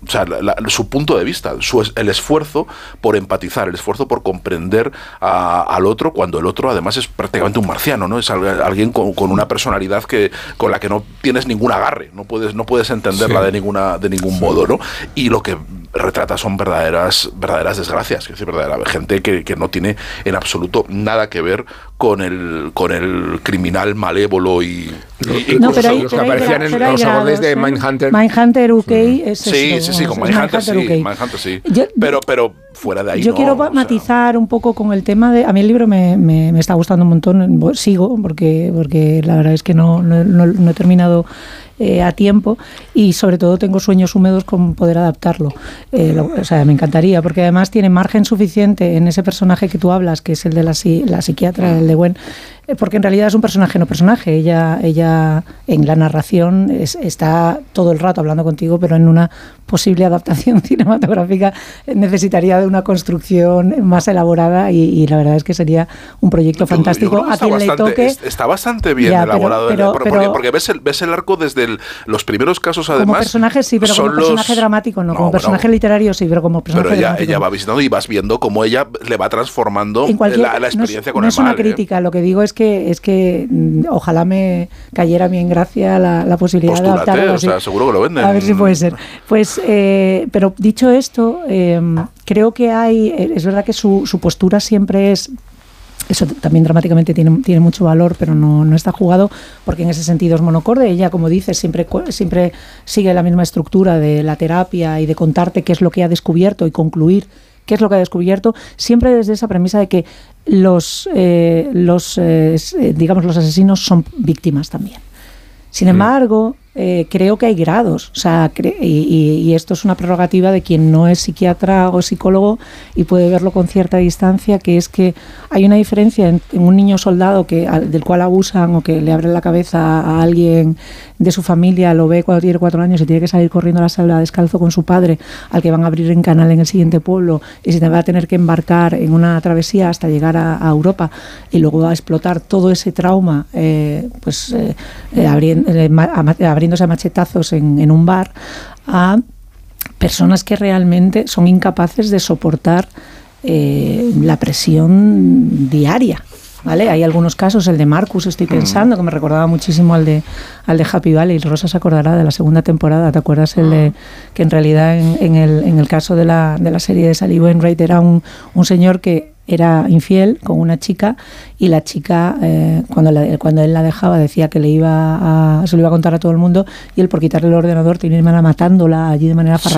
o sea, la- la- su punto de vista, su el esfuerzo por empatizar, el esfuerzo por comprender a- al otro cuando el otro además es prácticamente un marciano, ¿no? Es al- alguien con, con una personalidad que con la que no tienes ningún agarre, no puedes no puedes entenderla Sí. de ninguna de ningún modo, ¿no? Y lo que retrata son verdaderas verdaderas desgracias, es decir, verdadera gente que, que no tiene en absoluto nada que ver con el con el criminal malévolo y, y- No, pero hay, los que pero hay aparecían en pero hay los acordes de. Mindhunter. Mindhunter UK es Sí, eso, sí, sí, con es Mindhunter sí, UK. Mindhunter sí. Yo- pero, pero fuera de ahí Yo no, quiero o sea, matizar un poco con el tema de. A mí el libro me, me- me está gustando un montón. Sigo, porque, porque la verdad es que no, no- no- no he terminado eh, a tiempo y sobre todo tengo sueños húmedos con poder adaptarlo. Eh, o sea, me encantaría, porque además tiene margen suficiente en ese personaje que tú hablas, que es el de la, la psiquiatra, el de Gwen, porque en realidad es un personaje no personaje. Ella, ella en la narración es- está todo el rato hablando contigo, pero en una posible adaptación <laughs> cinematográfica eh, necesitaría de una construcción más elaborada y, y la verdad es que sería un proyecto fantástico a quien le bastante- toque. es- Está bastante bien Ya, pero- elaborado. el- pero- porque, pero- porque ves, el, ves el arco desde el- los primeros casos, además. como personaje sí, pero como los- personaje dramático, no, como bueno, personaje literario sí, pero como personaje Pero ella, dramático. ella no. va visitando y vas viendo cómo ella le va transformando la, la no es- experiencia no con es el mal. una ¿eh? crítica, lo que digo es que es que mm, ojalá me cayera a mí en gracia la, la posibilidad de Postúrate, adaptar algo o sea, seguro que lo venden. A ver si puede ser. Pues, eh, pero dicho esto, eh, creo que hay, eh, es verdad que su, su postura siempre es eso también dramáticamente tiene, tiene mucho valor, pero no, no está jugado porque en ese sentido es monocorde. Ella, como dices, siempre, siempre sigue la misma estructura de la terapia y de contarte qué es lo que ha descubierto y concluir qué es lo que ha descubierto, siempre desde esa premisa de que los, eh, los eh, eh, digamos, los asesinos son víctimas también. Sin embargo, eh, creo que hay grados, o sea, y, esto es una prerrogativa de quien no es psiquiatra o psicólogo y puede verlo con cierta distancia, que es que hay una diferencia en, un niño soldado que del cual abusan o que le abren la cabeza a alguien de su familia, lo ve cuando tiene cuatro años y tiene que salir corriendo a la sala descalzo con su padre, al que van a abrir en canal en el siguiente pueblo y se va a tener que embarcar en una travesía hasta llegar a, Europa y luego va a explotar todo ese trauma, eh, pues eh, eh, abriéndose a machetazos en, en un bar, a personas que realmente son incapaces de soportar eh, la presión diaria. ¿Vale? Hay algunos casos, el de Marcus estoy pensando, que me recordaba muchísimo al de, al de Happy Valley. Rosa se acordará de la segunda temporada, ¿te acuerdas? El de, que en realidad en, en el, en el caso de la, de la serie de Sally Wainwright era un, un señor que era infiel con una chica y la chica eh, cuando, la- cuando él la dejaba decía que le iba a, se lo iba a contar a todo el mundo y él por quitarle el ordenador terminaba matándola allí de manera Sí,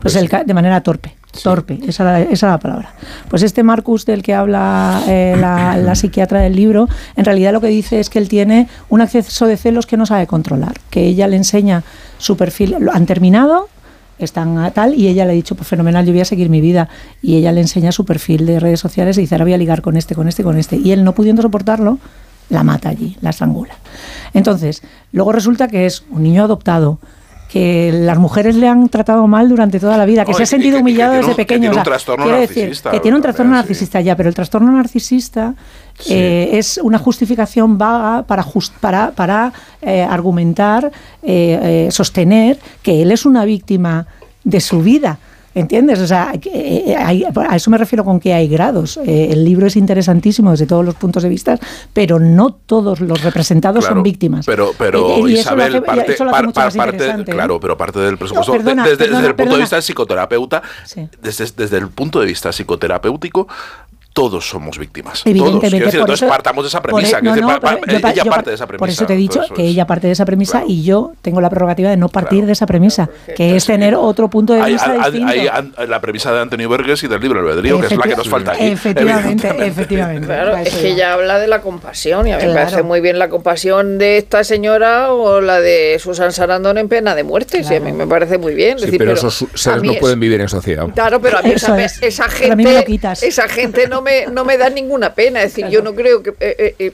pues el sí. ca- de manera torpe torpe esa era, esa era la palabra. Pues este Marcus del que habla eh, la, <coughs> la psiquiatra del libro en realidad lo que dice es que él tiene un acceso de celos que no sabe controlar que ella le enseña su perfil lo han terminado están a tal y ella le ha dicho pues fenomenal yo voy a seguir mi vida y ella le enseña su perfil de redes sociales y dice ahora voy a ligar con este con este con este y él no pudiendo soportarlo la mata allí la estrangula entonces luego resulta que es un niño adoptado que las mujeres le han tratado mal durante toda la vida, que No, se ha que- sentido que humillado tiene desde un- que pequeño. tiene un o sea, trastorno quiero decir, narcisista que tiene un trastorno sí. narcisista ya, pero el trastorno narcisista eh, es una justificación vaga para, jus- para, para eh, argumentar, eh, sostener que él es una víctima de su vida. ¿Entiendes? O sea, hay- a eso me refiero con que hay grados. El libro es interesantísimo desde todos los puntos de vista, pero no todos los representados Claro, son víctimas. Pero, pero Y- y Isabel, parte, claro, pero parte del presupuesto, No, perdona, de- desde, perdona, desde el punto perdona. de vista del psicoterapeuta, Sí. desde, desde el punto de vista psicoterapéutico, todos somos víctimas. Todos. Evidentemente, decir, por entonces eso- partamos de esa por premisa. e- quiero no, decir, no, pa- pa- pero yo pa- ella yo parte pa- de esa premisa. Por eso te he dicho que es. ella parte de esa premisa Claro. y yo tengo la prerrogativa de no partir Claro. de esa premisa, que es tener otro punto de Hay, vista hay- distinto. hay la premisa de Antonio Burgess y del libro albedrío, que es la que nos falta aquí. Efectivamente, efectivamente. Claro, es que ella habla de la compasión y a mí me parece muy bien la compasión de esta señora o la de Susan Sarandon en pena de muerte. Sí, a mí me parece muy bien. es Sí, decir, pero, pero esos seres no pueden vivir en sociedad. Claro, pero a mí esa, es. esa Pero a mí me lo gente, quitas. No me, no me da ninguna pena. Es decir, yo no creo que eh, eh, eh,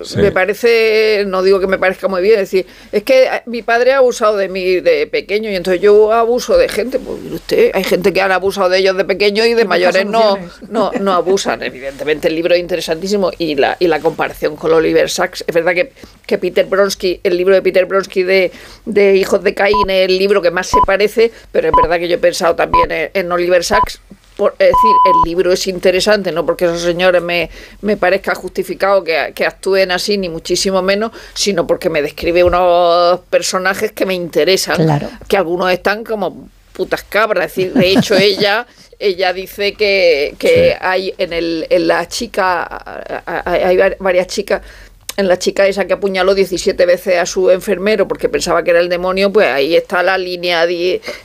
Sí. me parece, no digo que me parezca muy bien, es decir, es que eh, mi padre ha abusado de mí de pequeño y entonces yo abuso de gente. Pues mire usted, hay gente que han abusado de ellos de pequeño y de mayores no, no, no abusan. Evidentemente el libro es interesantísimo y la, y la comparación con Oliver Sacks. Es verdad que, que Peter Bronsky, el libro de Peter Bronsky de, de Hijos de Caín es el libro que más se parece, pero es verdad que yo he pensado también en, en Oliver Sacks. Por, es decir, el libro es interesante, no porque esos señores me, me parezca justificado que, que actúen así, ni muchísimo menos, sino porque me describe unos personajes que me interesan, Claro. que algunos están como putas cabras, es decir, de hecho <laughs> ella ella dice que, que Sí. hay en el en la chica hay var- varias chicas en la chica esa que apuñaló 17 veces a su enfermero porque pensaba que era el demonio, pues ahí está la línea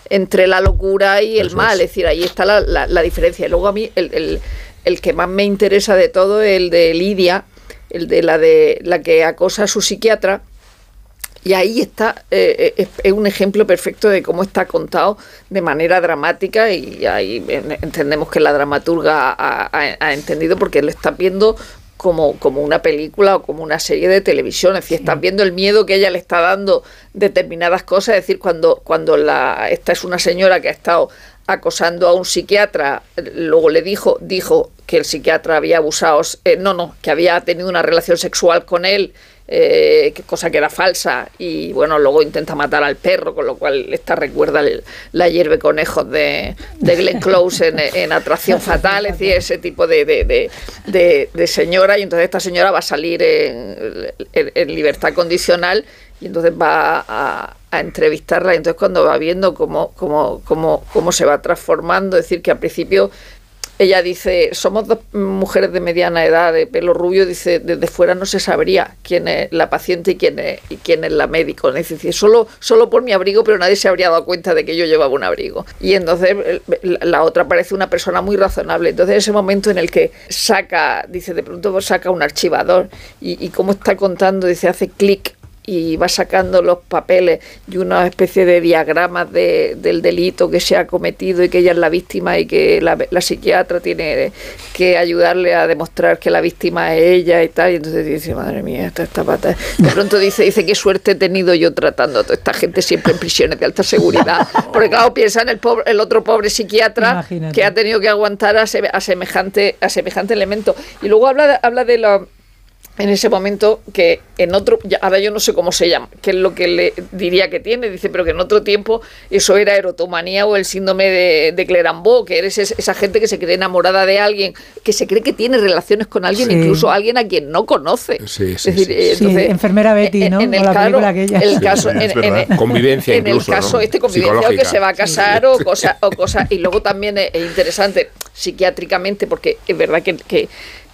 entre la locura y el Eso mal, es. es decir, ahí está la, la- la diferencia. Y luego a mí el, el- el que más me interesa de todo es el de Lidia, el de la de la que acosa a su psiquiatra, y ahí está, eh, eh, es, es un ejemplo perfecto de cómo está contado de manera dramática y ahí en- entendemos que la dramaturga ha, ha- ha entendido porque lo está viendo como, como una película o como una serie de televisión. Es decir, estás viendo el miedo que ella le está dando determinadas cosas. Es decir, cuando, cuando la, esta es una señora que ha estado acosando a un psiquiatra, luego le dijo, dijo que el psiquiatra había abusado, eh, no, no, que había tenido una relación sexual con él, eh, cosa que era falsa, y bueno, luego intenta matar al perro, con lo cual esta recuerda el- la hierve conejos de, de Glenn Close en, en Atracción <laughs> Fatal, es decir, ese tipo de, de, de- señora, y entonces esta señora va a salir en, en- en libertad condicional y entonces va a, a entrevistarla y entonces cuando va viendo cómo, cómo, cómo, cómo se va transformando, es decir, que al principio ella dice, somos dos mujeres de mediana edad, de pelo rubio, dice, desde fuera no se sabría quién es la paciente y quién es, y quién es la médico. Es decir, solo, solo por mi abrigo, pero nadie se habría dado cuenta de que yo llevaba un abrigo. Y entonces el- la otra parece una persona muy razonable. Entonces ese momento en el que saca, dice, de pronto saca un archivador y, y cómo está contando, dice, hace clic y va sacando los papeles y una especie de diagramas de, del delito que se ha cometido y que ella es la víctima y que la, la psiquiatra tiene que ayudarle a demostrar que la víctima es ella y tal. Y entonces dice, madre mía, esta, esta pata. De pronto dice, dice, qué suerte he tenido yo tratando a toda esta gente siempre en prisiones de alta seguridad. Porque claro, piensa en el, pobre, el otro pobre psiquiatra Imagínate. que ha tenido que aguantar a, seme- a semejante, a semejante elemento. Y luego habla de, habla de la en ese momento que en otro, ya- ahora yo no sé cómo se llama, qué es lo que le diría que tiene, dice, pero que en otro tiempo eso era erotomanía o el síndrome de, de Clerambault, que eres es- esa gente que se cree enamorada de alguien, que se cree que tiene relaciones con alguien, Sí. incluso alguien a quien no conoce. Sí, sí, es decir, sí. eh, Sí, entonces, enfermera Betty, ¿no? En el, O la caso- el caso, sí, en, es en- en- Convivencia en incluso, el caso ¿no? este convivencia o que se va a casar o <laughs> cosa o cosa y luego también es, es interesante psiquiátricamente porque es verdad que, que,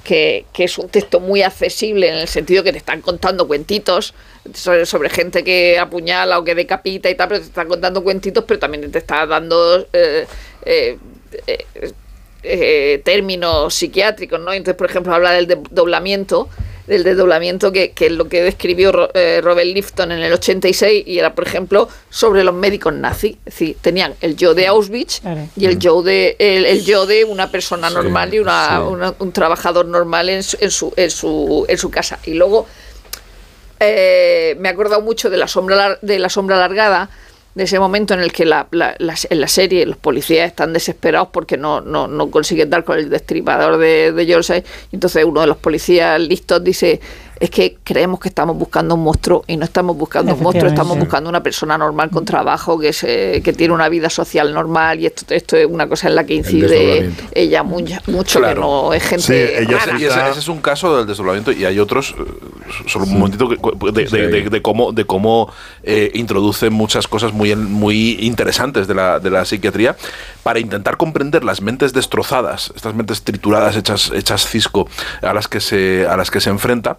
que- que es un texto muy accesible en el sentido que te están contando cuentitos sobre, sobre gente que apuñala o que decapita y tal, pero te están contando cuentitos, pero también te está dando eh, eh, eh, eh, términos psiquiátricos, ¿no? Entonces, por ejemplo, habla del desdoblamiento, del desdoblamiento que, que es lo que describió eh, Robert Lifton en el 86 y era, por ejemplo, sobre los médicos nazis. Es decir, tenían el yo de Auschwitz Claro. y el yo de el, el yo de una persona Sí, normal y una, sí. una- un trabajador normal en su, en su, en su, en su casa. Y luego eh, me he acordado mucho de la sombra de la sombra alargada de ese momento en el que la, la- la- en la serie los policías están desesperados porque no, no, no consiguen dar con el destripador de, de Yorkshire y entonces uno de los policías listos dice es que creemos que estamos buscando un monstruo y no estamos buscando un monstruo, estamos buscando una persona normal con trabajo que se, que tiene una vida social normal y esto, esto es una cosa en la que incide ella mucho, mucho Claro. que no es gente Sí, ella rara. Y ese, ese es un caso del desdoblamiento y hay otros, eh, solo un momentito, que- de, de- de- de cómo, de cómo eh, introducen muchas cosas muy, muy interesantes de la, de la psiquiatría para intentar comprender las mentes destrozadas, estas mentes trituradas, hechas, hechas cisco, a las que se, a las que se enfrenta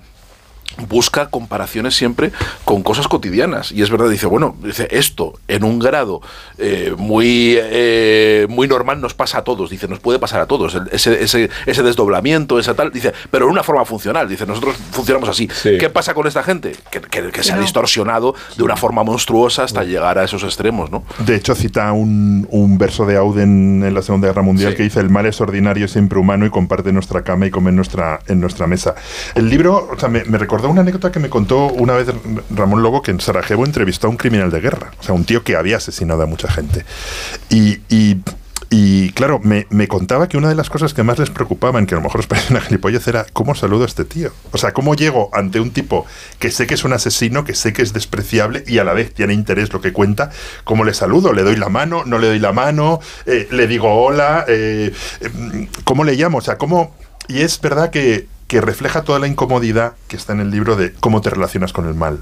busca comparaciones siempre con cosas cotidianas. Y es verdad dice bueno dice esto en un grado eh, muy eh, muy normal nos pasa a todos. Dice nos puede pasar a todos. Ese, ese, ese desdoblamiento esa tal dice pero en una forma funcional. Dice nosotros funcionamos así. Sí. qué pasa con esta gente que, que- que se ha distorsionado de una forma monstruosa hasta llegar a esos extremos no De hecho, cita un, un verso de Auden en la Segunda Guerra Mundial Sí. que dice: El mal es ordinario, siempre humano y comparte nuestra cama y come en nuestra, en nuestra mesa. El libro, o sea, me, me recordó una anécdota que me contó una vez Ramón Lobo que en Sarajevo entrevistó a un criminal de guerra, o sea, un tío que había asesinado a mucha gente. Y. y y claro, me, me contaba que una de las cosas que más les preocupaban, que a lo mejor os parece una gilipollez, era cómo saludo a este tío. O sea, cómo llego ante un tipo que sé que es un asesino, que sé que es despreciable y a la vez tiene interés lo que cuenta, cómo le saludo, le doy la mano, no le doy la mano, eh, le digo hola, eh, eh, cómo le llamo, o sea, cómo... Y es verdad que, que refleja toda la incomodidad que está en el libro de cómo te relacionas con el mal.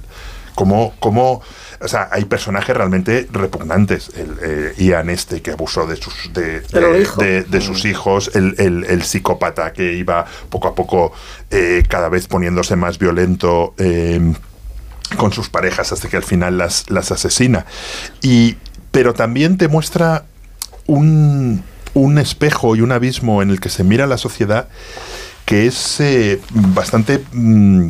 Cómo, cómo, o sea, hay personajes realmente repugnantes. El eh, Ian este que abusó de sus, de, De los de- hijos. de- de sus hijos, el, el- el psicópata que iba poco a poco eh, cada vez poniéndose más violento. eh, con sus parejas hasta que al final las, las asesina. Y, pero también te muestra un, un espejo y un abismo en el que se mira la sociedad que es eh, bastante mm,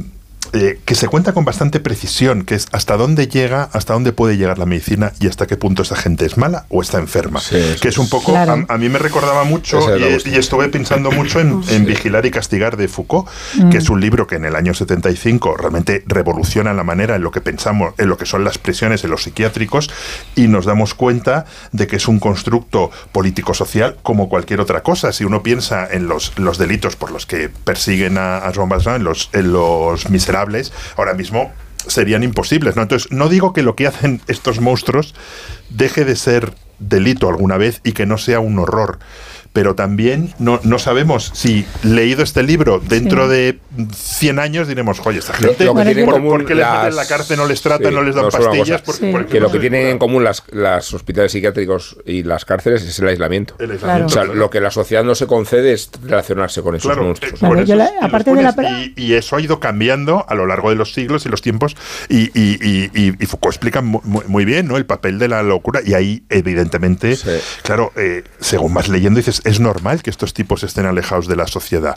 eh, que se cuenta con bastante precisión, que es hasta dónde llega, hasta dónde puede llegar la medicina y hasta qué punto esa gente es mala o está enferma. Sí, que es un poco, Claro. a, a mí me recordaba mucho es y, y estuve pensando mucho en, <laughs> en Vigilar y Castigar de Foucault, que es un libro que en el año 75 realmente revoluciona la manera en lo que pensamos, en lo que son las prisiones en los psiquiátricos y nos damos cuenta de que es un constructo político-social como cualquier otra cosa. Si uno piensa en los, los delitos por los que persiguen a, a Jean Valjean, en los, en los miserables, ahora mismo serían imposibles. ¿no? Entonces, no digo que lo que hacen estos monstruos deje de ser delito alguna vez y que no sea un horror. Pero también no, no sabemos si leído este libro dentro Sí. de 100 años diremos, oye, esta gente, lo que ¿por, qué les meten en la las- cárcel, no les tratan, Sí, no les dan no, pastillas? Por- Sí. por- Que lo que tienen en común las, las hospitales psiquiátricos y las cárceles es el aislamiento. El O sea, lo que la sociedad no se concede es relacionarse con esos Claro, monstruos. eh, la- aparte de la y, y eso ha ido cambiando a lo largo de los siglos y los tiempos y, y- y- y- y Foucault explica mu- muy, muy bien ¿no? el papel de la locura y ahí evidentemente Sí. claro eh, según vas leyendo dices es normal que estos tipos estén alejados de la sociedad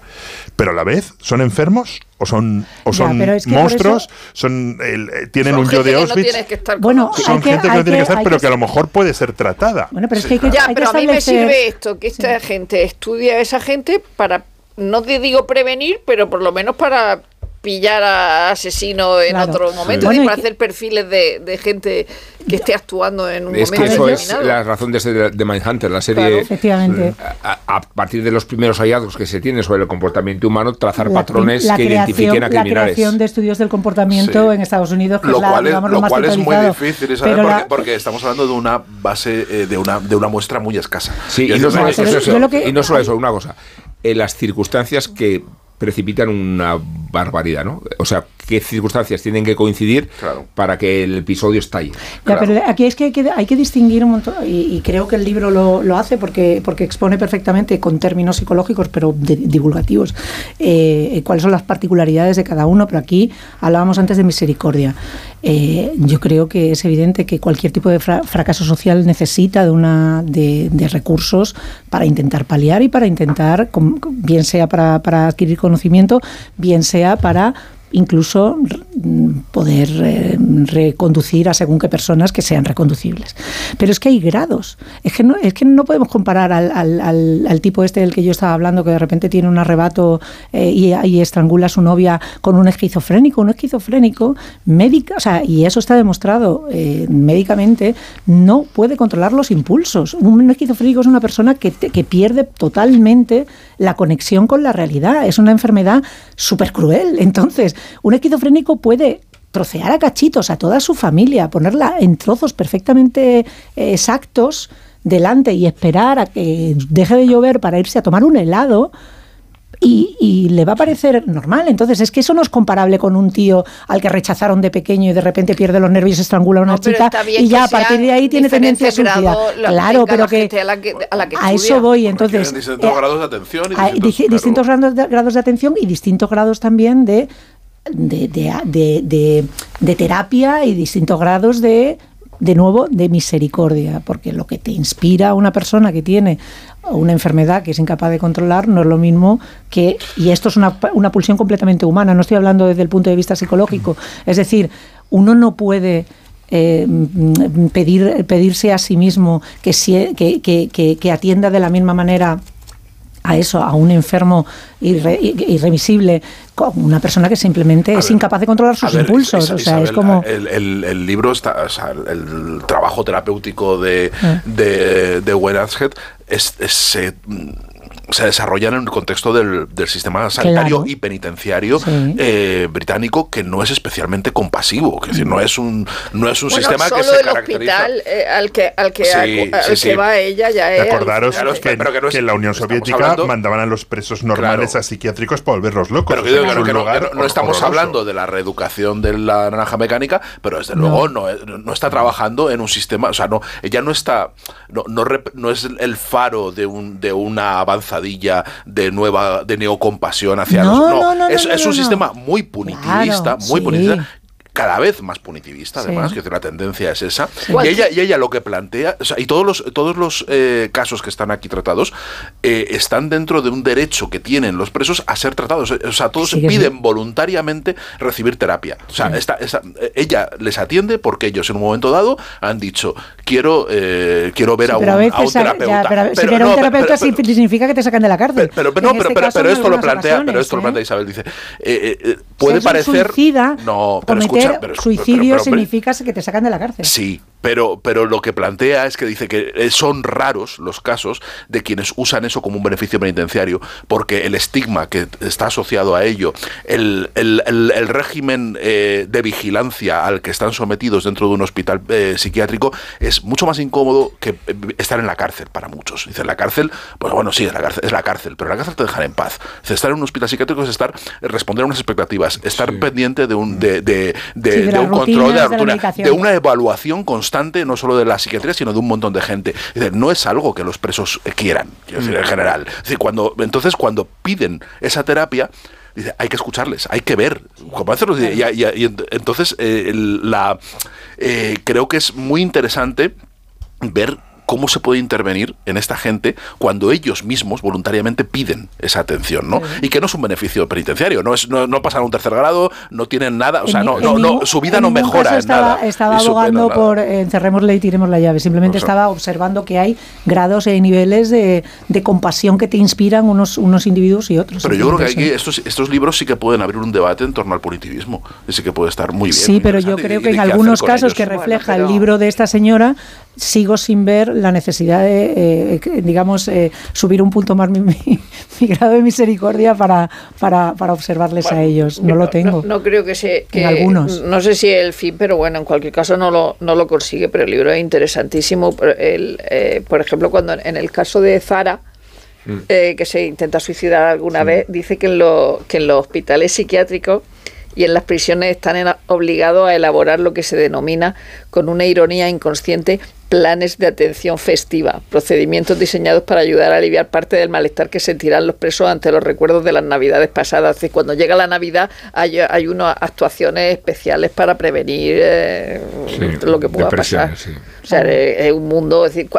pero a la vez son enfermos o son o son es que monstruos eso- son el- eh, tienen Son un yo de no Auschwitz Bueno, son hay que- gente que hay no tiene que estar pero que- a lo mejor puede ser tratada. Bueno, pero es que hay que, Ya, hay que pero a mí me sirve esto, que esta gente estudia a esa gente para, no te digo prevenir, pero por lo menos para pillar a asesinos en Claro. otro momento Bueno, y y para que- hacer perfiles de, de gente que esté actuando en un Es que momento eso es determinado. la razón de, ser de Mindhunter, la serie. Claro. Efectivamente. A, a partir de los primeros hallazgos que se tienen sobre el comportamiento humano, trazar la- patrones la que creación- identifiquen a La criminales. creación de estudios del comportamiento Sí. en Estados Unidos, que lo es, la, cual es, digamos, lo más cual es muy difícil ¿sabes? Pero porque, la- porque estamos hablando de una base eh, de una de una muestra muy escasa Sí, y no, solo eso, eso, que- y no solo eso, una cosa. eh, las circunstancias que precipitan una barbaridad, ¿no? O sea, qué circunstancias tienen que coincidir Claro. para que el episodio estalle. Ya, Claro. pero aquí es que hay que, hay que distinguir un montón, y, y creo que el libro lo, lo hace porque, porque expone perfectamente con términos psicológicos, pero de- divulgativos, eh, cuáles son las particularidades de cada uno. Pero aquí hablábamos antes de misericordia. Eh, yo creo que es evidente que cualquier tipo de fra- fracaso social necesita de, una, de, de recursos para intentar paliar y para intentar, bien sea para, para adquirir conocimiento, bien sea para incluso poder eh, reconducir a según qué personas que sean reconducibles. Pero es que hay grados. Es que no, es que no podemos comparar al, al- al- al tipo este del que yo estaba hablando, que de repente tiene un arrebato eh, y, estrangula a su novia con un esquizofrénico. Un esquizofrénico médica, o sea, y eso está demostrado eh, médicamente, no puede controlar los impulsos. Un esquizofrénico es una persona que, que pierde totalmente la conexión con la realidad. Es una enfermedad súper cruel. Entonces, un esquizofrénico puede trocear a cachitos a toda su familia, ponerla en trozos perfectamente eh, exactos delante y esperar a que deje de llover para irse a tomar un helado. Y, y le va a parecer normal. Entonces, es que eso no es comparable con un tío al que rechazaron de pequeño y de repente pierde los nervios y estrangula a una No, chica y ya a partir de ahí tiene tendencia diferentes suicida. Claro, pero que, a la que- a la que a estudia. eso voy. Entonces, distintos eh, grados de atención y hay distintos- claro. distintos grados de, grados de atención y distintos grados también de, de, de, de- de- terapia y distintos grados de de nuevo de misericordia, porque lo que te inspira a una persona que tiene una enfermedad que es incapaz de controlar no es lo mismo que, y esto es una, una pulsión completamente humana, no estoy hablando desde el punto de vista psicológico, es decir, uno no puede eh, pedir, pedirse a sí mismo que, que- que- que atienda de la misma manera a eso, a un enfermo irre- irremisible, una persona que simplemente A es ver, incapaz de controlar sus ver, impulsos. O sea, es como... El, el- el libro está. O sea, el, el trabajo terapéutico de, Ah. de, de es, es, se, mm, se desarrolla en el contexto del, del sistema sanitario Claro. y penitenciario Sí. eh, británico que no es especialmente compasivo. Es decir, no es un, no es un Bueno, sistema que solo se el caracteriza. hospital eh, al que al que, Sí, acu- al sí, que sí. va ella ya es Claro, alucinante. que, pero que no es- que en la Unión Soviética hablando- mandaban a los presos normales Claro. a psiquiátricos para volverlos locos. Pero que, digo Es que no, que no- que estamos horroroso. hablando de la reeducación de la naranja mecánica, pero desde No. luego no, no está trabajando en un sistema, o sea, no, ella no está, no, no, rep- no es el faro de, un, de una de nueva, de neocompasión hacia No, los. no, no, es, no, es no, un sistema muy punitivista, Claro, muy sí. punitivista. Cada vez más punitivista, Sí. además, que la tendencia es esa. Y ella, y ella lo que plantea, o sea, y todos los, todos los eh, casos que están aquí tratados eh, están dentro de un derecho que tienen los presos a ser tratados. O sea, todos Sí que sí. piden voluntariamente recibir terapia. O sea, esta- esta- eh, ella les atiende porque ellos en un momento dado han dicho, quiero, eh, quiero ver Sí, a, un, pero a un ya, terapeuta. pero, si Pero a un no, terapeuta pero- pero- significa que te sacan de la cárcel. pero, pero, no, pero, este pero, caso, pero esto lo plantea, pero esto lo plantea Isabel, dice, eh, eh, puede parecer suicida, no, pero cometer escucha, pero- suicidio pero- pero, hombre, significa que te sacan de la cárcel. Sí, pero, pero lo que plantea es que dice que eh, son raros los casos de quienes usan eso como un beneficio penitenciario, porque el estigma que está asociado a ello, el, el- el- el régimen eh, de vigilancia al que están sometidos dentro de un hospital eh, psiquiátrico es mucho más incómodo que estar en la cárcel para muchos. Dice, en la cárcel, pues bueno, sí, es la cárcel, es la cárcel, pero en la cárcel te dejan en paz. Dice, estar en un hospital psiquiátrico es estar, responder a unas expectativas, estar pendiente de un, de, de- de- Sí, de de las un control, de de una evaluación constante, no solo de la psiquiatría, sino de un montón de gente. Es decir, no es algo que los presos eh, quieran, decir, en general. Es decir, cuando, entonces, cuando piden esa terapia, dice, hay que escucharles, hay que ver cómo hacerlo. Y, y- y- y ent- entonces, eh, la, eh, creo que es muy interesante ver cómo se puede intervenir en esta gente cuando ellos mismos voluntariamente piden esa atención, ¿no? Y que no es un beneficio penitenciario, no es no, no pasan a un tercer grado, no tienen nada, o sea, En no, no, no, su vida en no mejora caso en estaba, nada. Estaba abogando nada. por eh, encerrémosle y tiremos la llave. Simplemente O sea- estaba observando que hay grados y niveles de, de compasión que te inspiran unos, unos individuos y otros. Pero yo creo que aquí estos, estos libros sí que pueden abrir un debate en torno al punitivismo. Y sí que puede estar muy bien. Sí, muy pero yo creo ¿Y que en algunos casos ellos? que Bueno, refleja pero- el libro de esta señora, sigo sin ver la necesidad de, eh, que, digamos, eh, subir un punto más mi, mi- <laughs> mi grado de misericordia para, para, para observarles a ellos. No lo tengo. No, no creo que se. Que, algunos. No sé si el fin, pero bueno, en cualquier caso no lo, no lo consigue. Pero el libro es interesantísimo. Por- el, eh, por ejemplo, cuando en el caso de Zara. eh, que se intenta suicidar alguna vez, dice que en, lo- que en los hospitales psiquiátricos y en las prisiones están en- obligados a elaborar lo que se denomina, con una ironía inconsciente, planes de atención festiva, procedimientos diseñados para ayudar a aliviar parte del malestar que sentirán los presos ante los recuerdos de las navidades pasadas. Es decir, cuando llega la Navidad hay, hay unas actuaciones especiales para prevenir eh, Sí, lo que pueda pasar. sí. O sea, es es un mundo, es decir,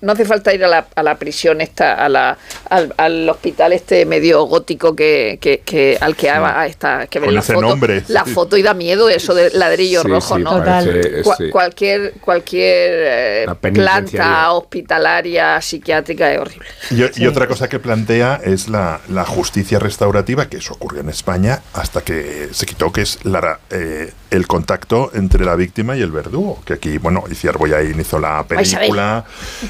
no hace falta ir a la, a la prisión esta, a la, al, al hospital este medio gótico que, que, que al que esta, que Con la ese foto, nombre, la sí. foto y da miedo eso de ladrillo Sí, rojo, sí, ¿no? Total. parece, sí. Cualquier, cualquier eh, planta hospitalaria, psiquiátrica es horrible. Y, y otra cosa que plantea es la, la justicia restaurativa, que eso ocurrió en España hasta que se quitó, que es la, eh, el contacto entre la víctima y el verdugo. Que aquí, bueno, Iciar Boyain hizo la película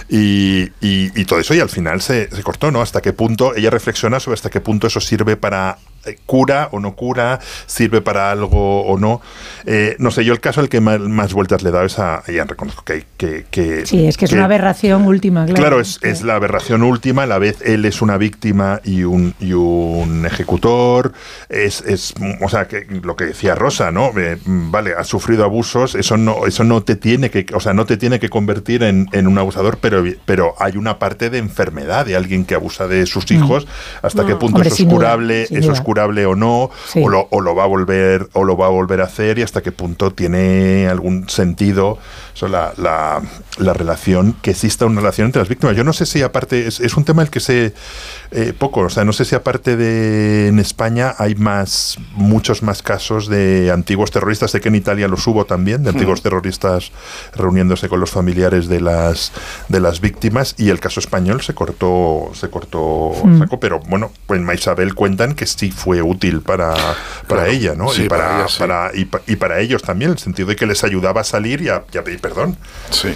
y, y- y todo eso, y al final se, se cortó, ¿no? Hasta qué punto, ella reflexiona sobre hasta qué punto eso sirve para cura o no cura, sirve para algo o no. Eh, no sé, yo el caso al que más, más vueltas le he dado es a. Reconozco que. que, que- Sí, es que es una aberración última, claro. Claro, es, es la aberración última, a la vez él es una víctima y un, y un ejecutor, es, es, o sea, que lo que decía Rosa, ¿no? Eh, mm, vale, has sufrido abusos, eso no, eso no te tiene que, o sea, no te tiene que convertir en, en un abusador, pero, pero hay una parte de enfermedad de alguien que abusa de sus hijos, hasta qué punto Mm. Hombre, eso es duda, curable, eso es duda. Curable o no, Sí. o, lo, o lo va a volver, o lo va a volver a hacer, y hasta qué punto tiene algún sentido eso, la, la, la relación, que exista una relación entre las víctimas. Yo no sé si aparte, es, es un tema el que sé eh, poco, o sea, no sé si aparte de en España hay más, muchos más casos de antiguos terroristas, sé que en Italia los hubo también, de antiguos terroristas reuniéndose con los familiares de las de las víctimas, y el caso español se cortó, se cortó Mm. saco, pero bueno, pues en Isabel cuentan que sí fue útil para, para Claro. ella, ¿no? Sí, y para, para ella, sí. para- y, pa- y para ellos también, en el sentido de que les ayudaba a salir y a, y a perdón. Sí.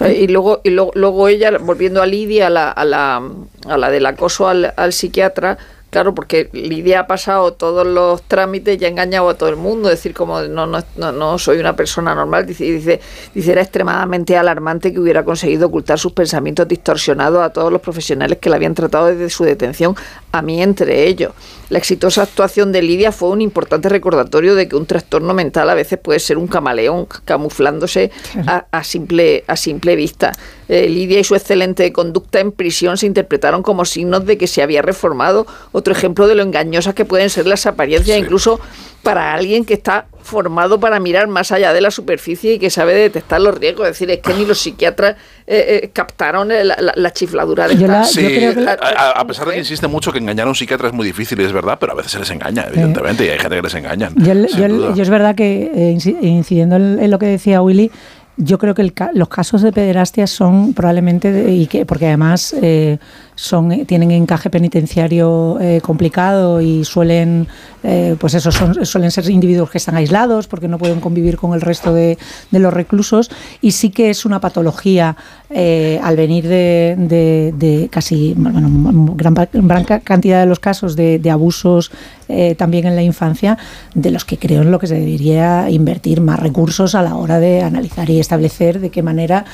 Eh, Y luego, y luego, luego ella, volviendo a Lidia, a la, a la, a la del acoso al, al psiquiatra, claro, porque Lidia ha pasado todos los trámites y ha engañado a todo el mundo, decir como no, no, no, no soy una persona normal, dice, dice, dice, era extremadamente alarmante que hubiera conseguido ocultar sus pensamientos distorsionados a todos los profesionales que la habían tratado desde su detención, a mí entre ellos. La exitosa actuación de Lidia fue un importante recordatorio de que un trastorno mental a veces puede ser un camaleón camuflándose a, a simple, a simple vista. Eh, Lidia y su excelente conducta en prisión se interpretaron como signos de que se había reformado. Otro ejemplo de lo engañosas que pueden ser las apariencias, Sí. incluso para alguien que está formado para mirar más allá de la superficie y que sabe detectar los riesgos. Es decir, es que ni los psiquiatras eh, eh, captaron eh, la, la- la chifladura de Yo la- esta- yo Sí, creo que- a, pesar de que insiste mucho que engañar a un psiquiatra es muy difícil, y es verdad, pero a veces se les engaña, evidentemente, y hay gente que les engañan. Yo, es verdad que, eh, inci- incidiendo en, en lo que decía Willy, yo creo que el ca- los casos de pederastia son probablemente, de- y que porque además eh, son eh, tienen encaje penitenciario eh, complicado y suelen, eh, pues eso, son, suelen ser individuos que están aislados porque no pueden convivir con el resto de, los reclusos. Y sí que es una patología al venir de, casi, bueno, gran, gran ca- cantidad de los casos de, abusos también en la infancia, de los que creo en lo que se debería invertir más recursos a la hora de analizar y establecer de qué manera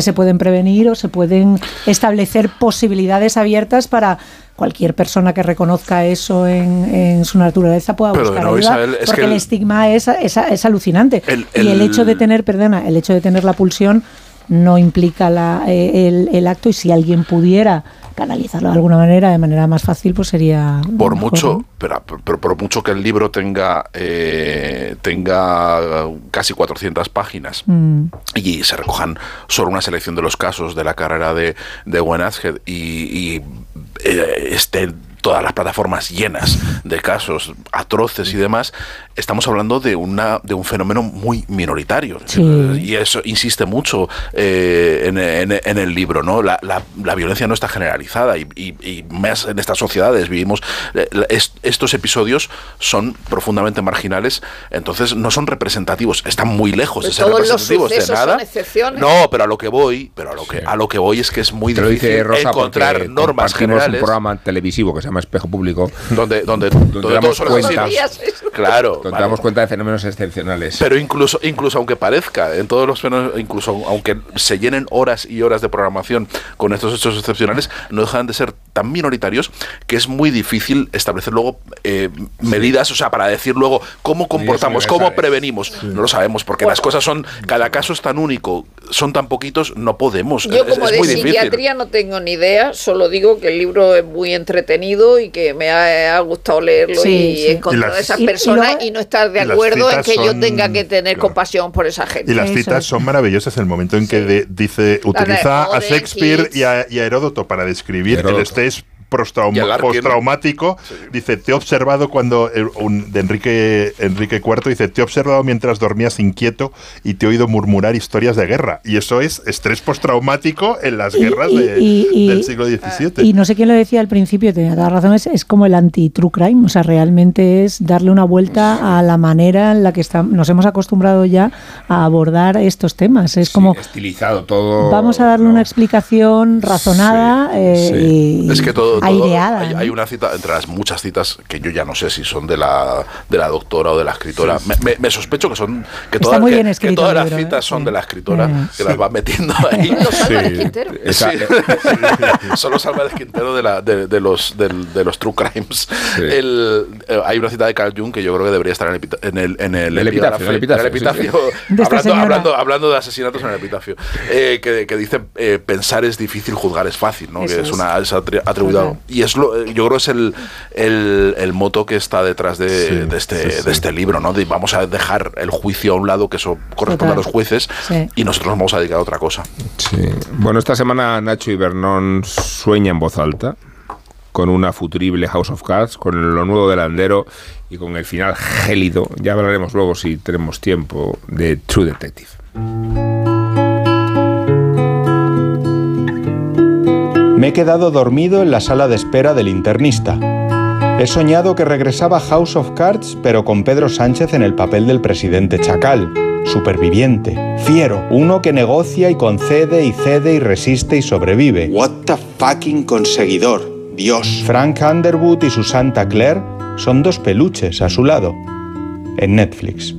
se pueden prevenir o se pueden establecer posibilidades abiertas para cualquier persona que reconozca eso en, en su naturaleza pueda Pero buscar ayuda, Isabel, es porque que el, el- estigma es, es, es alucinante. El- y el- hecho de tener perdona el hecho de tener la pulsión no implica la, eh, el, el acto y si alguien pudiera canalizarlo de alguna manera, de manera más fácil, pues sería... por mejor, mucho, pero, pero por mucho que el libro tenga eh, tenga casi 400 páginas Mm. y se recojan solo una selección de los casos de la carrera de, de y, y, eh, estén todas las plataformas llenas de casos atroces y demás, estamos hablando de una de un fenómeno muy minoritario. Sí. Y eso insiste mucho eh, en, en- en el libro, ¿no? La, la- la violencia no está generalizada y, y- y más en estas sociedades vivimos. eh, estos episodios son profundamente marginales, entonces no son representativos, están muy lejos de Pues ser todos los representativos de nada. son excepciones. No, pero a lo que voy, pero a lo que a lo que voy es que es muy Te difícil dice Rosa encontrar normas generales un programa televisivo que se llama Espejo Público, donde donde, donde donde damos todos son cuenta. asesinos. Claro, vale. damos cuenta de fenómenos excepcionales. Pero incluso, incluso aunque parezca, en todos los fenómenos, incluso aunque se llenen horas y horas de programación con estos hechos excepcionales, no dejan de ser tan minoritarios que es muy difícil establecer luego eh, medidas, o sea, para decir luego cómo comportamos, cómo prevenimos. No lo sabemos, porque las cosas son, cada caso es tan único, son tan poquitos, no podemos. Yo es, como es de muy difícil. psiquiatría no tengo ni idea, solo digo que el libro es muy entretenido y que me ha, ha gustado leerlo Sí, y sí. encontrar a esas y- y personas y, no estar de y las acuerdo en citas que yo son- tenga que tener claro. compasión por esa gente. Y las Eso citas son maravillosas. El momento en que de- dice, utiliza a Shakespeare y a, y a Heródoto para describir Heródoto. el estrés postrauma- postraumático. Dice, te he observado cuando, un- de Enrique, Enrique IV, dice, te he observado mientras dormías inquieto y te he oído murmurar historias de guerra. Y eso es estrés postraumático en las Y- guerras y- de- y- y- del siglo XVII. Y no sé quién lo decía al principio, tenía toda razón, es, es como el anti-true crime, o sea, realmente es darle una vuelta a la manera en la que está- nos hemos acostumbrado ya a abordar estos temas. Es Sí, como, estilizado todo. vamos a darle ¿no? una explicación razonada eh, sí. y Es que todo, todo- aireada. hay, ¿no? hay una cita, entre las muchas citas, que yo ya no sé si son de la, de la doctora o de la escritora. Me, me- me sospecho que son que todas, que- todas las libro, ¿eh? citas son de la escritora, que las va metiendo ahí. Los Álvarez Quintero. Esa- <laughs> Sí. Son los Álvarez Quintero de, la, de, de los, del- de los True Crimes. Sí. El, eh, hay una cita de Carl Jung que yo creo que debería estar en el, epita- en el, en el, El epitafio, epitafio, en el epitafio. <laughs> De hablando, hablando, hablando de asesinatos en el epitafio. eh, que, que dice eh, pensar es difícil, juzgar es fácil, ¿no? Eso que es es. una es atri- Y es lo, yo creo que es el, el, el moto que está detrás de, Sí, de este, sí, sí. de este libro, ¿no? De vamos a dejar el juicio a un lado, que eso corresponde Total. a los jueces, y nosotros nos vamos a dedicar a otra cosa. Bueno, esta semana Nacho y Bernón sueña en voz alta con una futurible House of Cards, con lo nuevo del Andero y con el final gélido. Ya hablaremos luego, si tenemos tiempo, de True Detective. Me he quedado dormido en la sala de espera del internista. He soñado que regresaba House of Cards, pero con Pedro Sánchez en el papel del presidente Chacal, superviviente, fiero, uno que negocia y concede y cede y resiste y sobrevive. What the fucking conseguidor. Dios. Frank Underwood y su Santa Claire son dos peluches a su lado, en Netflix.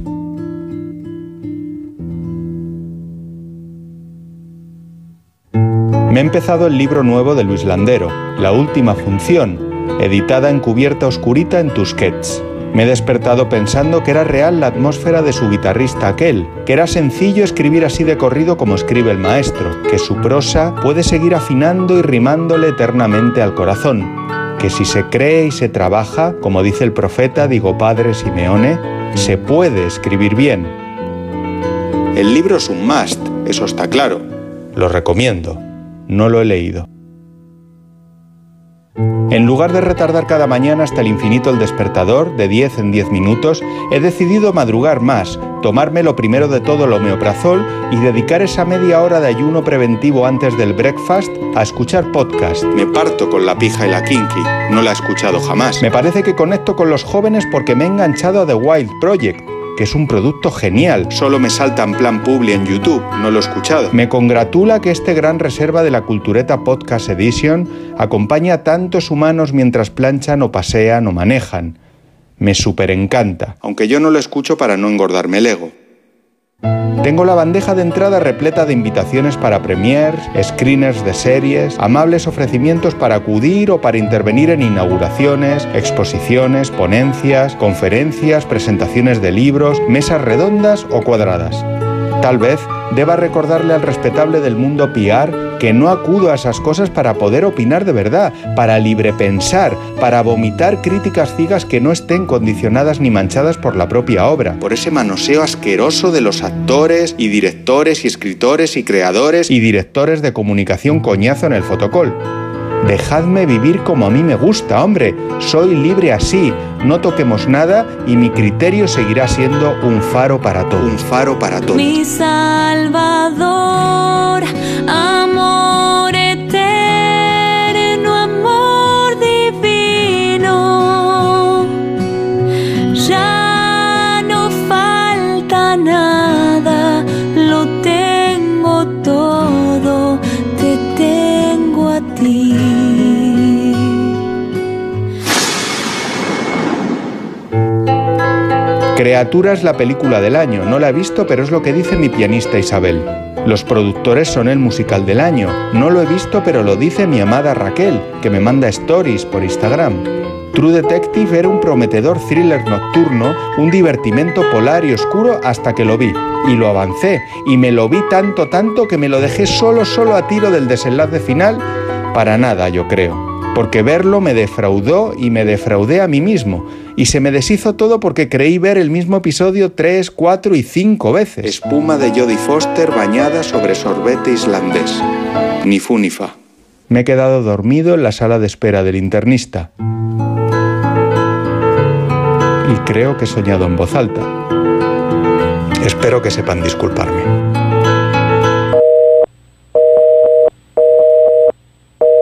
Me he empezado el libro nuevo de Luis Landero, La Última Función, editada en cubierta oscurita en Tusquets. Me he despertado pensando que era real la atmósfera de su guitarrista aquel, que era sencillo escribir así de corrido como escribe el maestro, que su prosa puede seguir afinando y rimándole eternamente al corazón, que si se cree y se trabaja, como dice el profeta Digo Padre Simeone, Se puede escribir bien. El libro es un must, eso está claro. Lo recomiendo. No lo he leído. En lugar de retardar cada mañana hasta el infinito el despertador, de 10 en 10 minutos, he decidido madrugar más, tomarme lo primero de todo el homeoprazol y dedicar esa media hora de ayuno preventivo antes del breakfast a escuchar podcast. Me parto con la pija y la kinky, no la he escuchado jamás. Me parece que conecto con los jóvenes porque me he enganchado a The Wild Project, que es un producto genial. Solo me salta en plan publi en YouTube, no lo he escuchado. Me congratula que este gran reserva de la Cultureta Podcast Edition acompaña a tantos humanos mientras planchan o pasean o manejan. Me super encanta. Aunque yo no lo escucho para no engordarme el ego. Tengo la bandeja de entrada repleta de invitaciones para premiers, screeners de series, amables ofrecimientos para acudir o para intervenir en inauguraciones, exposiciones, ponencias, conferencias, presentaciones de libros, mesas redondas o cuadradas. Tal vez deba recordarle al respetable del mundo PR que no acudo a esas cosas para poder opinar de verdad, para libre pensar, para vomitar críticas ciegas que no estén condicionadas ni manchadas por la propia obra. Por ese manoseo asqueroso de los actores y directores y escritores y creadores y directores de comunicación coñazo en el fotocol. Dejadme vivir como a mí me gusta, hombre. Soy libre así. No toquemos nada y mi criterio seguirá siendo un faro para todos. Un faro para todos. Mi Salvador, Criatura es la película del año. No la he visto, pero es lo que dice mi pianista Isabel. Los productores son el musical del año. No lo he visto, pero lo dice mi amada Raquel, que me manda stories por Instagram. True Detective era un prometedor thriller nocturno, un divertimento polar y oscuro hasta que lo vi. Y lo avancé, y me lo vi tanto, tanto que me lo dejé solo, solo a tiro del desenlace final. Para nada, yo creo. Porque verlo me defraudó y me defraudé a mí mismo. Y se me deshizo todo porque creí ver el mismo episodio tres, cuatro y cinco veces. Espuma de Jodie Foster bañada sobre sorbete islandés. Ni fu ni fa. Me he quedado dormido en la sala de espera del internista. Y creo que he soñado en voz alta. Espero que sepan disculparme.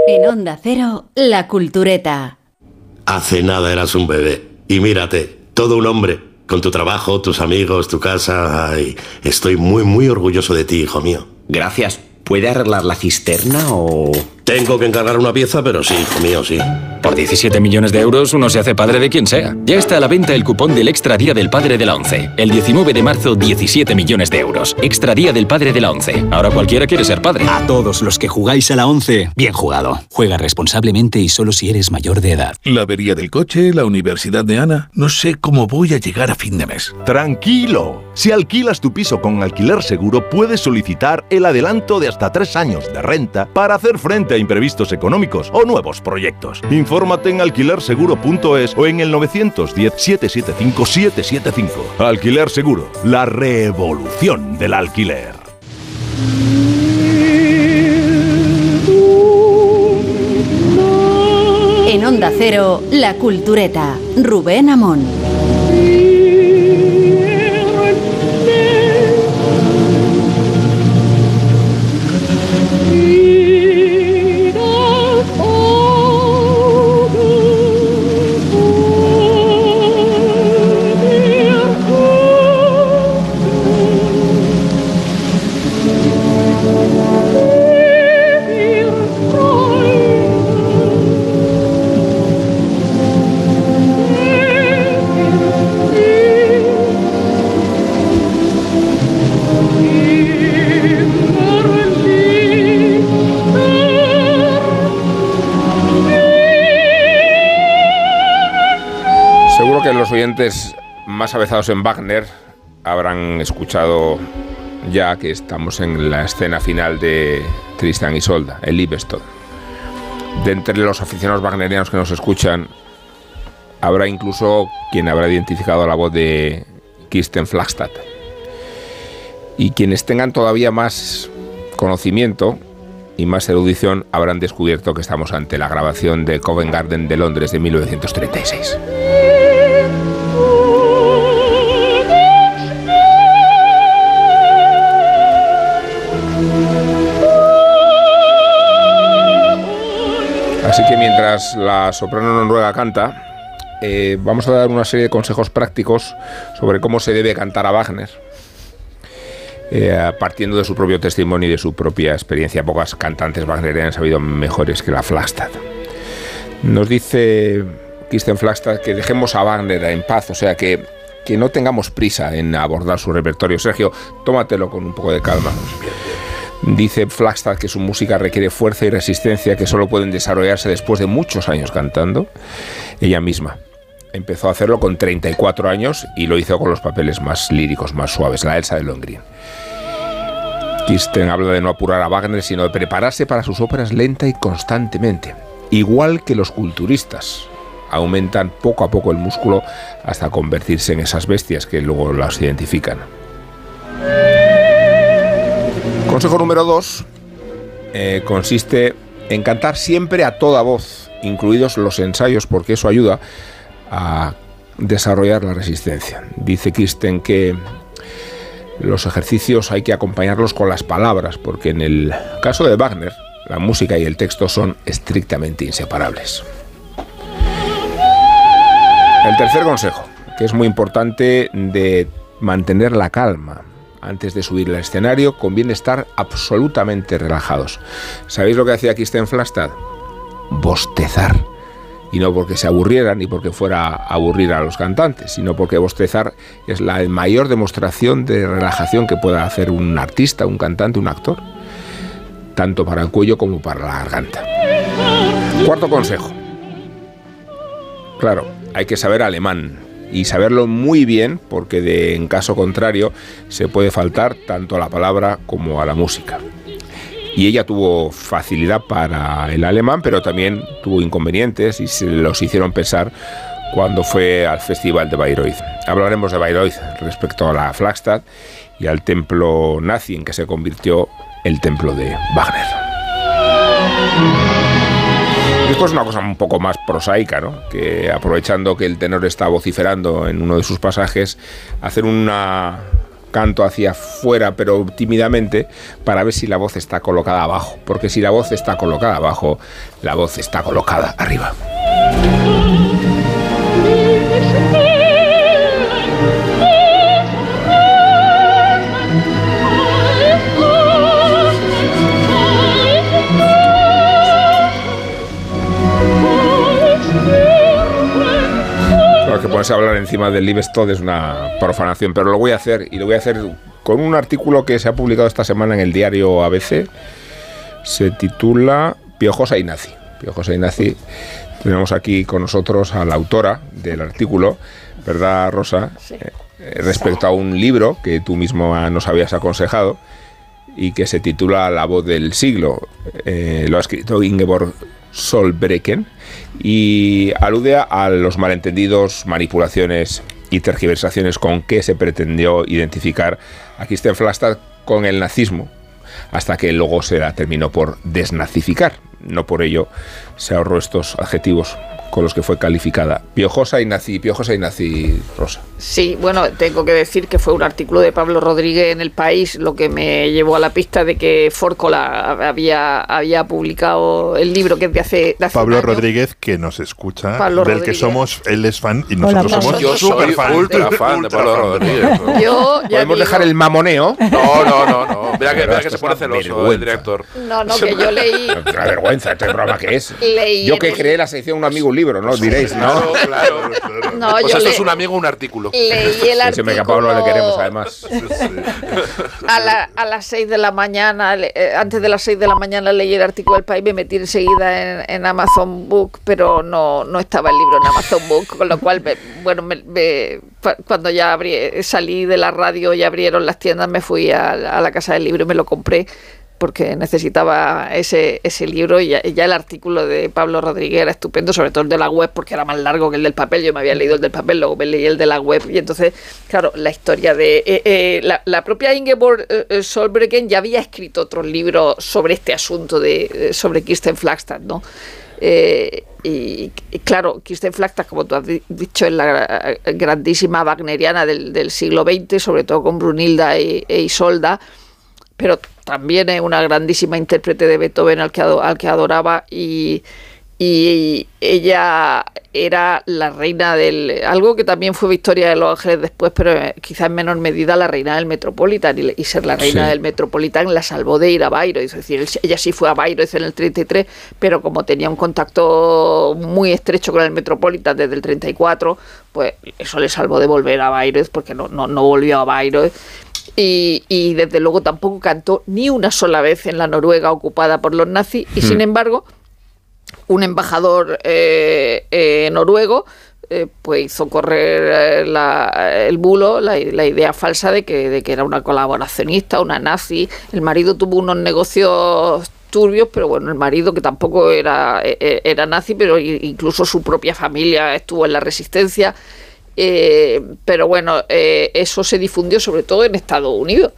En Onda Cero, La Cultureta. Hace nada eras un bebé. Y mírate, todo un hombre. Con tu trabajo, tus amigos, tu casa. Ay, estoy muy, muy orgulloso de ti, hijo mío. Gracias. ¿Puede arreglar la cisterna o...? Tengo que encargar una pieza, pero sí, hijo mío, sí. Por 17 millones de euros uno se hace padre de quien sea. Ya está a la venta el cupón del Extra Día del Padre de la ONCE. El 19 de marzo, 17 millones de euros. Extra Día del Padre de la ONCE. Ahora cualquiera quiere ser padre. A todos los que jugáis a la ONCE, bien jugado. Juega responsablemente y solo si eres mayor de edad. La avería del coche, la universidad de Ana. No sé cómo voy a llegar a fin de mes. Tranquilo. Si alquilas tu piso con alquiler seguro, puedes solicitar el adelanto de hasta tres años de renta para hacer frente a imprevistos económicos o nuevos proyectos. Infórmate en alquilerseguro.es o en el 910-775-775. Alquiler Seguro, la revolución del alquiler. En Onda Cero, La Cultureta. Rubén Amón. Oyentes más avezados en Wagner habrán escuchado ya que estamos en la escena final de Tristan y Solda, el Liebestod. De entre los aficionados wagnerianos que nos escuchan, habrá incluso quien habrá identificado la voz de Kirsten Flagstad. Y quienes tengan todavía más conocimiento y más erudición habrán descubierto que estamos ante la grabación de Covent Garden de Londres de 1936. Así que mientras la soprano noruega canta, eh, vamos a dar una serie de consejos prácticos sobre cómo se debe cantar a Wagner, eh, partiendo de su propio testimonio y de su propia experiencia. Pocas cantantes wagnerianas han sabido mejores que la Flagstad. Nos dice Kirsten Flagstad que dejemos a Wagner en paz, o sea que, que no tengamos prisa en abordar su repertorio. Sergio, tómatelo con un poco de calma. Dice Flagstad que su música requiere fuerza y resistencia que solo pueden desarrollarse después de muchos años cantando. Ella misma empezó a hacerlo con 34 años y lo hizo con los papeles más líricos, más suaves, la Elsa de Longrin. Kirsten habla de no apurar a Wagner, sino de prepararse para sus óperas lenta y constantemente. Igual que los culturistas, aumentan poco a poco el músculo hasta convertirse en esas bestias que luego las identifican. Consejo número dos eh, consiste en cantar siempre a toda voz, incluidos los ensayos, porque eso ayuda a desarrollar la resistencia. Dice Kirsten que los ejercicios hay que acompañarlos con las palabras, porque en el caso de Wagner, la música y el texto son estrictamente inseparables. El tercer consejo, que es muy importante de mantener la calma. Antes de subir al escenario conviene estar absolutamente relajados. ¿Sabéis lo que hacía Kirsten Flastad? Bostezar y no porque se aburrieran ni porque fuera a aburrir a los cantantes, sino porque bostezar es la mayor demostración de relajación que pueda hacer un artista, un cantante, un actor, tanto para el cuello como para la garganta. Cuarto consejo. Claro, hay que saber alemán y saberlo muy bien porque en caso contrario se puede faltar tanto a la palabra como a la música y ella tuvo facilidad para el alemán, pero también tuvo inconvenientes y se los hicieron pensar cuando fue al Festival de Bayreuth. Hablaremos de Bayreuth respecto a la Flagstad y al templo nazi en que se convirtió el templo de Wagner. Después una cosa un poco más prosaica, ¿no? Que aprovechando que el tenor está vociferando en uno de sus pasajes, hacer una canto hacia afuera, pero tímidamente, para ver si la voz está colocada abajo. Porque si la voz está colocada abajo, la voz está colocada arriba. Que ponerse a hablar encima del Livestock es una profanación, pero lo voy a hacer y lo voy a hacer con un artículo que se ha publicado esta semana en el diario ABC. Se titula Piojosa y Nazi. Piojosa y Nazi. Tenemos aquí con nosotros a la autora del artículo, ¿verdad, Rosa? Eh, respecto a un libro que tú mismo nos habías aconsejado y que se titula La voz del siglo. Eh, lo ha escrito Ingeborg Solbrecken y alude a los malentendidos, manipulaciones y tergiversaciones con que se pretendió identificar a Kirsten Flastad con el nazismo, hasta que luego se la terminó por desnazificar. No por ello se ahorró estos adjetivos con los que fue calificada. Piojosa y nazi, piojosa y nazi, Rosa. Sí, bueno, tengo que decir que fue un artículo de Pablo Rodríguez en El País lo que me llevó a la pista de que Fórcola había, había publicado el libro que es de hace, de hace Pablo un año. Rodríguez, que nos escucha, Pablo del que somos, él es fan y Hola, nosotros Pablo. somos Yo soy súper fan. ultra fan de Pablo Rodríguez. Yo ya Podemos digo- dejar el mamoneo. <laughs> No, no, no, no. Mira que, mira que se pone celoso el director. No, no, que yo leí... <laughs> Una vergüenza, este programa que es. Leí Yo que creé la sección Un amigo un libro, ¿no? Diréis, ¿no? Claro, claro. No, pues yo eso le- es un amigo, un artículo. Leí el Ese que a Pablo le artículo queremos, además. a, la- a las 6 de la mañana, le- eh, antes de las 6 de la mañana leí el artículo del país, me metí enseguida en, en Amazon Book, pero no, no estaba el libro en Amazon Book, con lo cual, me- bueno, me- me- cu- cuando ya abrí- salí de la radio y abrieron las tiendas, me fui a, a la casa del libro y me lo compré. Porque necesitaba ese, ese libro y ya, el artículo de Pablo Rodríguez era estupendo, sobre todo el de la web, porque era más largo que el del papel. Yo me había leído el del papel, luego me leí el de la web y entonces, claro, la historia de... eh, eh, la, la propia Ingeborg eh, eh, ya había escrito otros libros sobre este asunto de sobre Kirsten Flagstad, ¿no? Y, claro, Kirsten Flagstad, como tú has di- dicho, es la grandísima wagneriana del, del siglo XX, sobre todo con Brunilda e, e Isolda, pero también es una grandísima intérprete de Beethoven al que, al que adoraba y, y ella era la reina del... algo que también fue Victoria de los Ángeles después, pero eh, quizá en menor medida la reina del Metropolitan y, y ser la reina Sí. del Metropolitan la salvó de ir a Bayreuth, es decir, ella sí fue a Bayreuth en el 33, pero como tenía un contacto muy estrecho con el Metropolitan desde el 34, pues eso le salvó de volver a Bayreuth porque no, no, no volvió a Bayreuth y, y desde luego tampoco cantó ni una sola vez en la Noruega ocupada por los nazis y Hmm. sin embargo un embajador eh, eh, noruego eh, pues hizo correr eh, la- el bulo, la, la idea falsa de que, de que era una colaboracionista, una nazi. El marido tuvo unos negocios turbios, pero bueno, el marido que tampoco era, era nazi, pero incluso su propia familia estuvo en la resistencia. Eh, pero bueno, eh, eso se difundió sobre todo en Estados Unidos.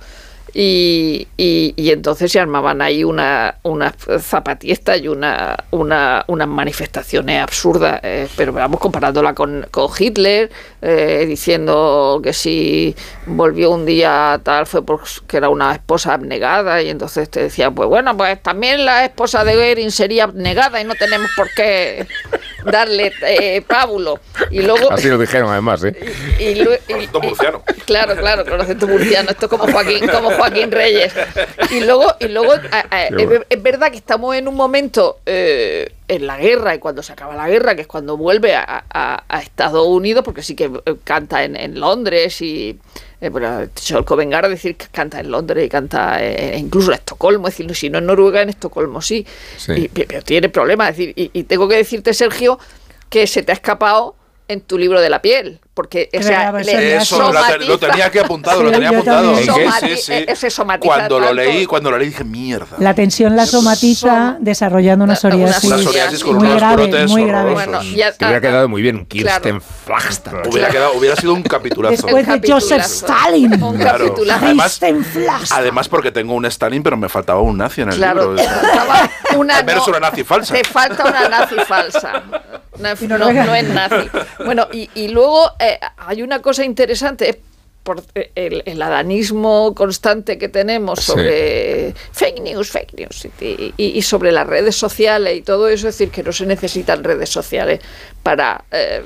Y, y- y entonces se armaban ahí una, una zapatista y una, una, unas manifestaciones absurdas, eh, pero vamos comparándola con, con Hitler, eh, diciendo que si volvió un día tal fue porque era una esposa abnegada y entonces te decía, pues bueno, pues también la esposa de Goering sería abnegada y no tenemos por qué darle eh, pábulo. Y luego... Así lo dijeron además, ¿eh? y lue- y- Claro, claro, con acento murciano. Esto es como Joaquín, como Joaquín Reyes. Y luego, y luego a- a- Qué es, verdad que estamos en un momento eh, en la guerra y cuando se acaba la guerra, que es cuando vuelve a, a- Estados Unidos, porque sí que eh, canta en, en Londres y eh, bueno, Vengar decir que canta en Londres y canta eh, incluso en Estocolmo, es decir, si no en Noruega, en Estocolmo sí. Sí. Y- pero tiene problemas, es decir, y, y tengo que decirte, Sergio, que se te ha escapado en tu libro de la piel, porque o sea, Eso lo, te- lo tenía aquí apuntado, lo tenía apuntado. Sí, sí, sí. se somatiza Cuando lo tanto. leí, cuando lo leí dije, mierda. La tensión la somatiza desarrollando una psoriasis, Una psoriasis con muy unos grave, brotes muy grave. horrorosos. Te hubiera quedado muy bien un Kirsten Flagstad. Hubiera, quedado, hubiera sido un capitulazo. Después de Joseph Stalin. Un Claro. capitulazo. Además, además porque tengo un Stalin, pero me faltaba un nazi en el Claro, libro. una, Al menos no, una nazi falsa. Te falta una nazi falsa. No, no, no es nazi. Bueno, y, y luego eh, hay una cosa interesante, es por eh, el, el adanismo constante que tenemos Sí. sobre fake news, fake news, y, y- y sobre las redes sociales y todo eso, es decir, que no se necesitan redes sociales para, eh,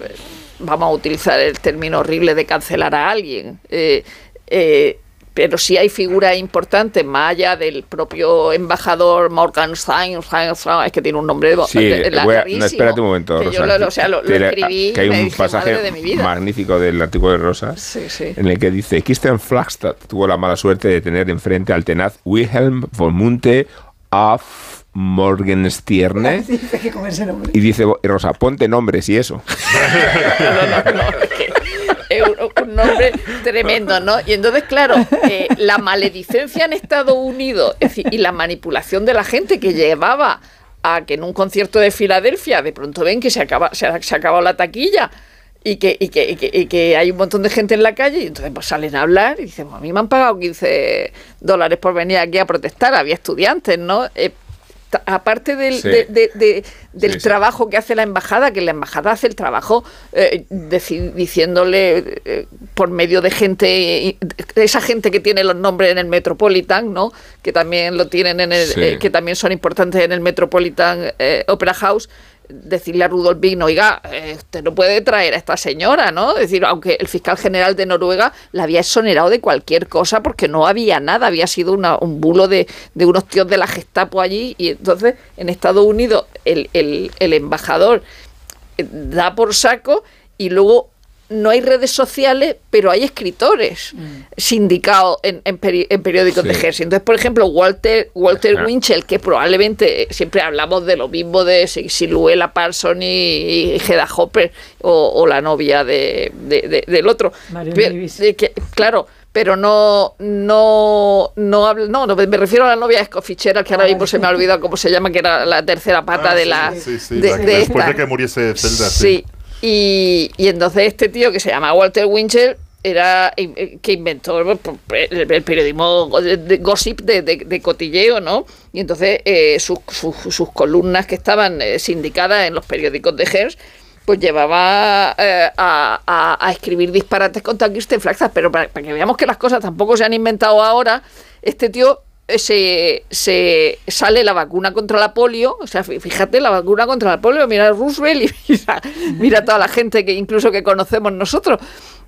vamos a utilizar el término horrible de cancelar a alguien. Eh, eh, pero sí hay figuras importantes, más allá del propio embajador Morgan Stein, es que tiene un nombre de, Sí, de- la- a- no, espérate un momento, que Rosa. yo lo, o sea, lo, lo escribí que hay un dije, pasaje "Madre de mi vida". magnífico del artículo de Rosa Sí, sí. en el que dice Kirsten Flagstad tuvo la mala suerte de tener enfrente al tenaz Wilhelm von Munte af Morgenstierne <laughs> Dice que con ese nombre. y dice Rosa, ponte nombres y eso. <laughs> un, un nombre tremendo, ¿no? Y entonces, claro, eh, la maledicencia en Estados Unidos y la manipulación de la gente que llevaba a que en un concierto de Filadelfia de pronto ven que se acaba se ha, acabado la taquilla y que, hay un montón de gente en la calle y entonces pues salen a hablar y dicen, "Pues a mí me han pagado 15 dólares por venir aquí a protestar, había estudiantes, ¿no? Eh, aparte del, Sí. de- de- de- del Sí, sí. trabajo que hace la embajada, que la embajada hace el trabajo eh, diciéndole eh, por medio de gente, esa gente que tiene los nombres en el Metropolitan, ¿no? Que también lo tienen en el, eh, que también son importantes en el Metropolitan Opera House. Decirle a Rudolf Vigno, oiga, eh, usted no puede traer a esta señora, ¿no? Es decir, aunque el fiscal general de Noruega la había exonerado de cualquier cosa porque no había nada, había sido un bulo de, de unos tíos de la Gestapo allí y entonces en Estados Unidos el embajador eh, da por saco y luego no hay redes sociales, pero hay escritores sindicados en, en peri- en periódicos de. Jersey. Entonces, por ejemplo, Walter, Walter Ajá. Winchell, que probablemente siempre hablamos de lo mismo de si, si Luella Parson y, y Hedda Hopper o, o la novia de, de- de- del otro. De que- claro, pero no, no, no, habla- no, no, me refiero a la novia Fitzgerald, que ahora mismo se me ha olvidado cómo se llama, que era la tercera pata Ah, de la... sí, sí, de- la que de después esta. de que muriese Zelda, sí. Y, y entonces este tío que se llama Walter Winchell era eh, que inventó el, periodismo de, gossip de, cotilleo, ¿no? Y entonces eh, sus, sus- columnas que estaban eh, sindicadas en los periódicos de Hearst pues llevaba eh, a, a- escribir disparates contra Kirsten Flagstad, pero para, que veamos que las cosas tampoco se han inventado ahora, este tío eh, se, se sale la vacuna contra la polio, o sea, fí- fíjate, la vacuna contra la polio, mira a Roosevelt y <laughs> mira, mira a toda la gente que incluso que conocemos nosotros.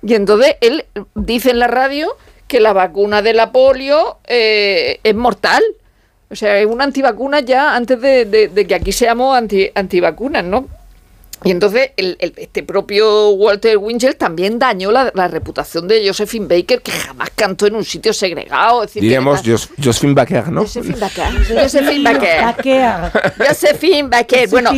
Y entonces él dice en la radio que la vacuna de la polio eh, es mortal. O sea, es una antivacuna ya antes de, de- de que aquí seamos anti, antivacunas, ¿no? Y entonces el- el- este propio Walter Winchell también dañó la, la reputación de Josephine Baker, que jamás cantó en un sitio segregado. Es decir, que Diremos era- Jos- Josephine Baker, ¿no? Josephine Baker. Josephine Baker. Baker. Josephine Baker. Bueno,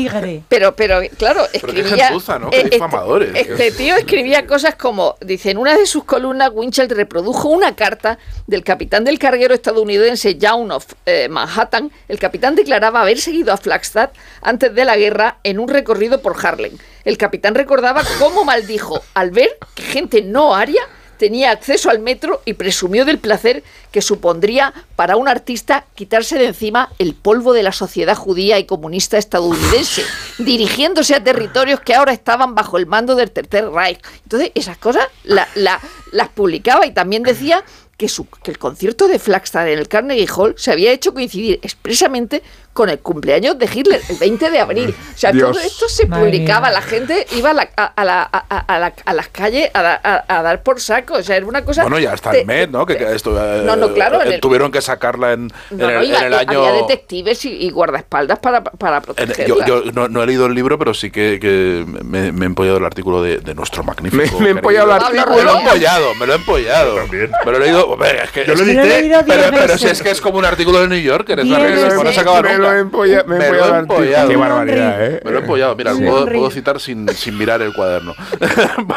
pero, pero claro, escribía. gentuza, ¿no? Este- difamadores. Este, tío escribía cosas como: dice, en una de sus columnas, Winchell reprodujo una carta del capitán del carguero estadounidense John of eh, Manhattan. El capitán declaraba haber seguido a Flagstad antes de la guerra en un recorrido por Harlem. El capitán recordaba cómo maldijo al ver que gente no aria tenía acceso al metro y presumió del placer que supondría para un artista quitarse de encima el polvo de la sociedad judía y comunista estadounidense, dirigiéndose a territorios que ahora estaban bajo el mando del Tercer Reich. Entonces, esas cosas la- la- las publicaba y también decía que, su- que el concierto de Flagstad en el Carnegie Hall se había hecho coincidir expresamente con el cumpleaños de Hitler, el 20 de abril. O sea, Dios. todo esto se Madre publicaba, mía. la gente iba a, la- a- a la- a- a- a la- a las calles a, da- a- a dar por saco. O sea, era una cosa... Bueno, ya está el Met, ¿no? Que, que esto, eh, No, no, claro, en eh, el- tuvieron que sacarla en, en No, no, el, iba- en el año. Había detectives y, y guardaespaldas para, para en- protegerla. yo yo no, no he leído el libro, pero sí que, que me, me he empollado el artículo de, de nuestro magnífico. Me- me he empollado el artículo. Me lo he empollado, me lo he empollado. También. Me lo he leído. hombre, es que, Yo lo edité. pero, pero si es que es como un artículo de New Yorker, es la no se acaba. Lo he empolla- me he Me lo empollado he empollado. Qué barbaridad, ¿eh? Me lo he empollado. Mira, Sí. puedo, citar sin, sin mirar el cuaderno. <laughs>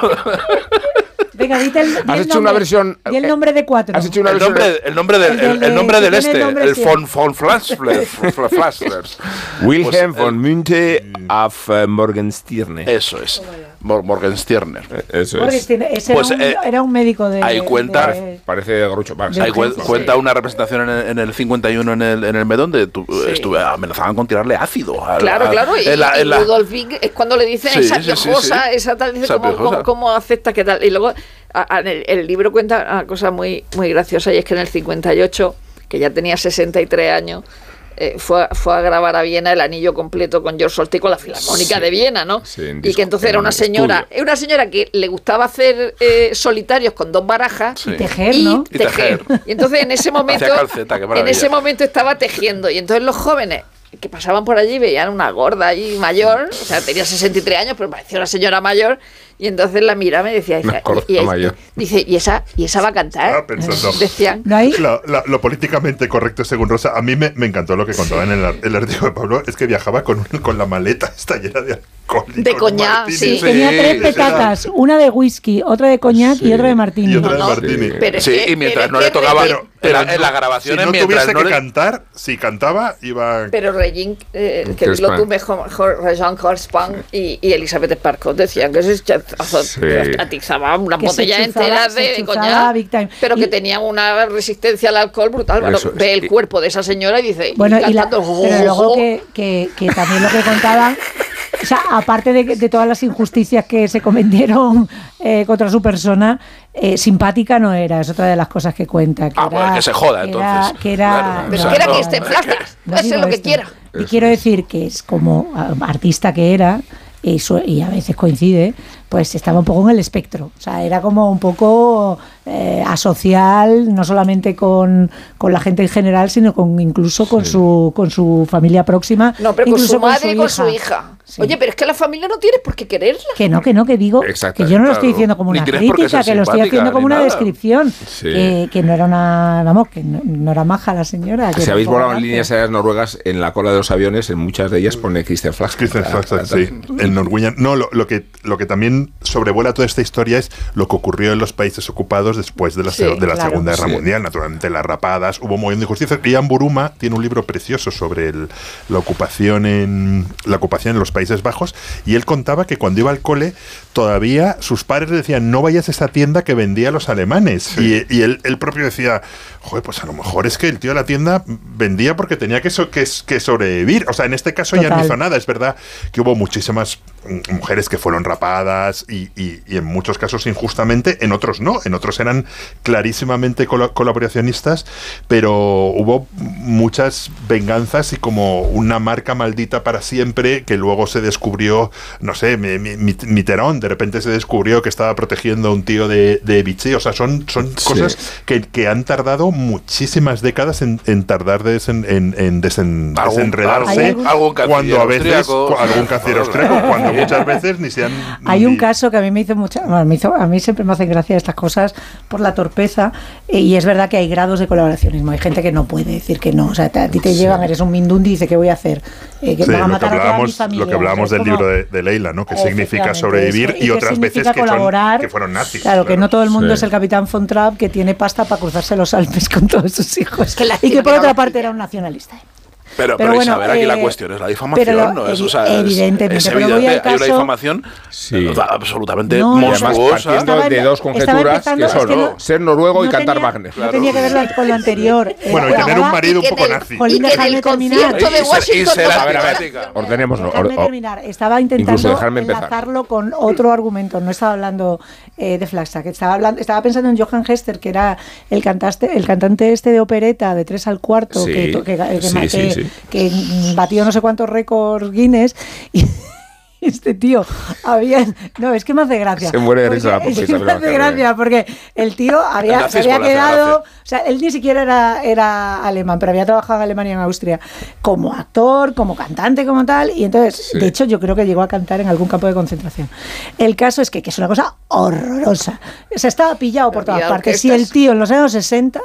Venga, dite el, Has el hecho una nombre- versión- di el nombre de cuatro. Has hecho una el, versión... nombre, el, nombre del, El nombre del este, el von, von. <laughs> Wilhelm Pues, von el- Münte auf eh, Morgenstierne. Eso es. Mor- Morgenstierner. Eso Porque es. ese Pues, era, un, eh, era un médico de. ahí cuenta- de- Parece Groucho Marx. De Ahí cuenta una representación en el, en el 51 en el, en el Med donde tu- estuve, amenazaban con tirarle ácido. al- Claro, al- claro, y, la- y la- es cuando le dicen Sí, esa sí, sí, sí. piojosa, esa tal, dice, Esa ¿cómo, cómo, cómo aceptas que tal? Y luego a- a- en el, el libro cuenta una cosa muy, muy graciosa y es que en el 58, que ya tenía 63 años, eh, fue, a- fue a grabar a Viena el anillo completo con George Solti con la Filarmónica Sí. de Viena, ¿no? Sí, en y disco- que entonces era una señora, estudio. una señora que le gustaba hacer eh, solitarios con dos barajas Sí. Tejer, y ¿no? Y tejer. Y entonces en ese <laughs> momento, calceta, qué en ese momento estaba tejiendo y entonces los jóvenes que pasaban por allí veían una gorda allí mayor, o sea, tenía 63 años, pero parecía una señora mayor y entonces la miraba y decía, Una "Hija, gorda y, dice, y esa y esa va a cantar. Pensando. Decían, ¿No hay? Lo, lo- lo políticamente correcto, según Rosa, a mí me, me encantó lo que contaba en el, ar- el artículo de Pablo, es que viajaba con, con la maleta esta llena de alcohol. De coñac, sí. Tenía tres petatas, una de whisky, otra de coñac y otra de martini. Y otra de No, no, martini. pero es Sí, que- y mientras pero no es le tocaba. La, no- en la grabación, si no mientras tuviese no que le- cantar, si cantaba, iba... Pero Regín, eh, que Pan. tú mejor, Jean Corspang y, y Elizabeth Sparkle decían que chazazo- Sí. Atizaba una Que se botella chuzaba- entera se de, coñac, big time. pero Y- que tenía una resistencia al alcohol brutal. Bueno, es. ve el Y- cuerpo de esa señora y dice, Bueno, y y la, pero luego que, que- que también lo que contaban, o sea, aparte de, de todas las injusticias que se cometieron eh, contra su persona, eh, simpática no era, es otra de las cosas que cuenta. Que Ah, era, bueno, que se joda, que era- entonces. que era, Claro, Pero o sea, que era no, que esté No puede ser digo lo que esto. quiera. Y quiero decir que es como ah, artista que era, y, su- y a veces coincide, pues estaba un poco en el espectro. O sea, era como un poco eh, asocial, no solamente con, con la gente en general, sino con incluso con su con su familia próxima. No, pero con incluso su madre y con su hija. Oye, pero es que la familia no tienes por qué quererla. Que no, que no, que digo Exacto, que yo no lo estoy diciendo como una crítica, que lo estoy haciendo como una nada. descripción. Sí. Que, que no era una, vamos, que no, no era maja la señora. que Si habéis volado en líneas aéreas noruegas, en la cola de los aviones, en muchas de ellas pone Christian Flagstad. Christian Flagstad, sí, en Norwegian. No, lo, lo que, lo que también sobrevuela toda esta historia es lo que ocurrió en los países ocupados después de la, Sí, de la claro. Segunda Guerra Sí. Mundial. Naturalmente, las rapadas, hubo un montón de injusticias. Ian Buruma tiene un libro precioso sobre el- la, ocupación en, la ocupación en los Países Bajos y él contaba que cuando iba al cole todavía sus padres le decían no vayas a esa tienda que vendía a los alemanes. Y, y él, él propio decía, joder, pues a lo mejor es que el tío de la tienda vendía porque tenía que, so- que, que sobrevivir. O sea, en este caso ya no hizo nada. Es verdad que hubo muchísimas mm, mujeres que fueron rapadas y, y- y en muchos casos injustamente, en otros no, en otros eran clarísimamente colaboracionistas, pero hubo muchas venganzas y como una marca maldita para siempre que luego se descubrió, no sé, mi- mi- mi- Mitterrand de repente se descubrió que estaba protegiendo a un tío de, de Vichy, o sea, son, son Sí. cosas que, que han tardado muchísimas décadas en, en tardar desen- en, en desen- Algún- desenredarse algún- algún canciller cuando a veces cu- algún canciller austriaco, cuando muchas veces ni se han Hay un caso que a mí me hizo mucha, bueno, me hizo, a mí siempre me hacen gracia estas cosas por la torpeza eh, y es verdad que hay grados de colaboracionismo. Hay gente que no puede decir que no, o sea, a ti te llevan, eres un mindundi y dice que voy a hacer, Eh, que Sí, van a lo, que matar a toda mi familia. lo que hablábamos O sea, del como- libro de, de Leila, ¿no? Que significa sobrevivir y otras veces significa que, son- que fueron nazis. Claro, que no todo el mundo Sí. es el capitán von Trapp que tiene pasta para cruzarse los Alpes con todos sus hijos. Y que por otra parte era un nacionalista. Pero, Pero pero, bueno, Isabel, aquí la eh, cuestión es la difamación, pero ¿no? Es, o sea, es- evidentemente, es pero voy evidente, al hay una caso- difamación Sí. eh, absolutamente No, Y monstruosa. partiendo Estaba- de dos conjeturas que es son que no- ser noruego y no cantar tenía- Wagner. No tenía que ver con lo anterior. Bueno, y tener un marido un y poco nazi. Jolín, Y el terminar. concierto de Y y Washington A ver, a ver, antipática. ordenemos. no, Dejarme or- or- terminar. Estaba intentando enlazarlo con otro argumento. No estaba hablando eh, de Flagstaff. Estaba, hablando, estaba pensando en Johann Hester, que era el, cantaste, el cantante este de opereta de tres al cuarto, Sí, que, que, que- sí, que- sí, sí. Que, batió no sé cuántos récords Guinness. Y, <laughs> este tío había no es que me hace gracia Se muere de Porque- risa la pobre es que Isabel me hace gracia porque el tío había, El se había quedado o sea, él ni siquiera era, era alemán, pero había trabajado en Alemania y en Austria como actor, como cantante, como tal. Y entonces, Sí. de hecho, yo creo que llegó a cantar en algún campo de concentración. El caso es que, que es una cosa horrorosa. Se estaba pillado por todas partes. Si el tío en los años 60.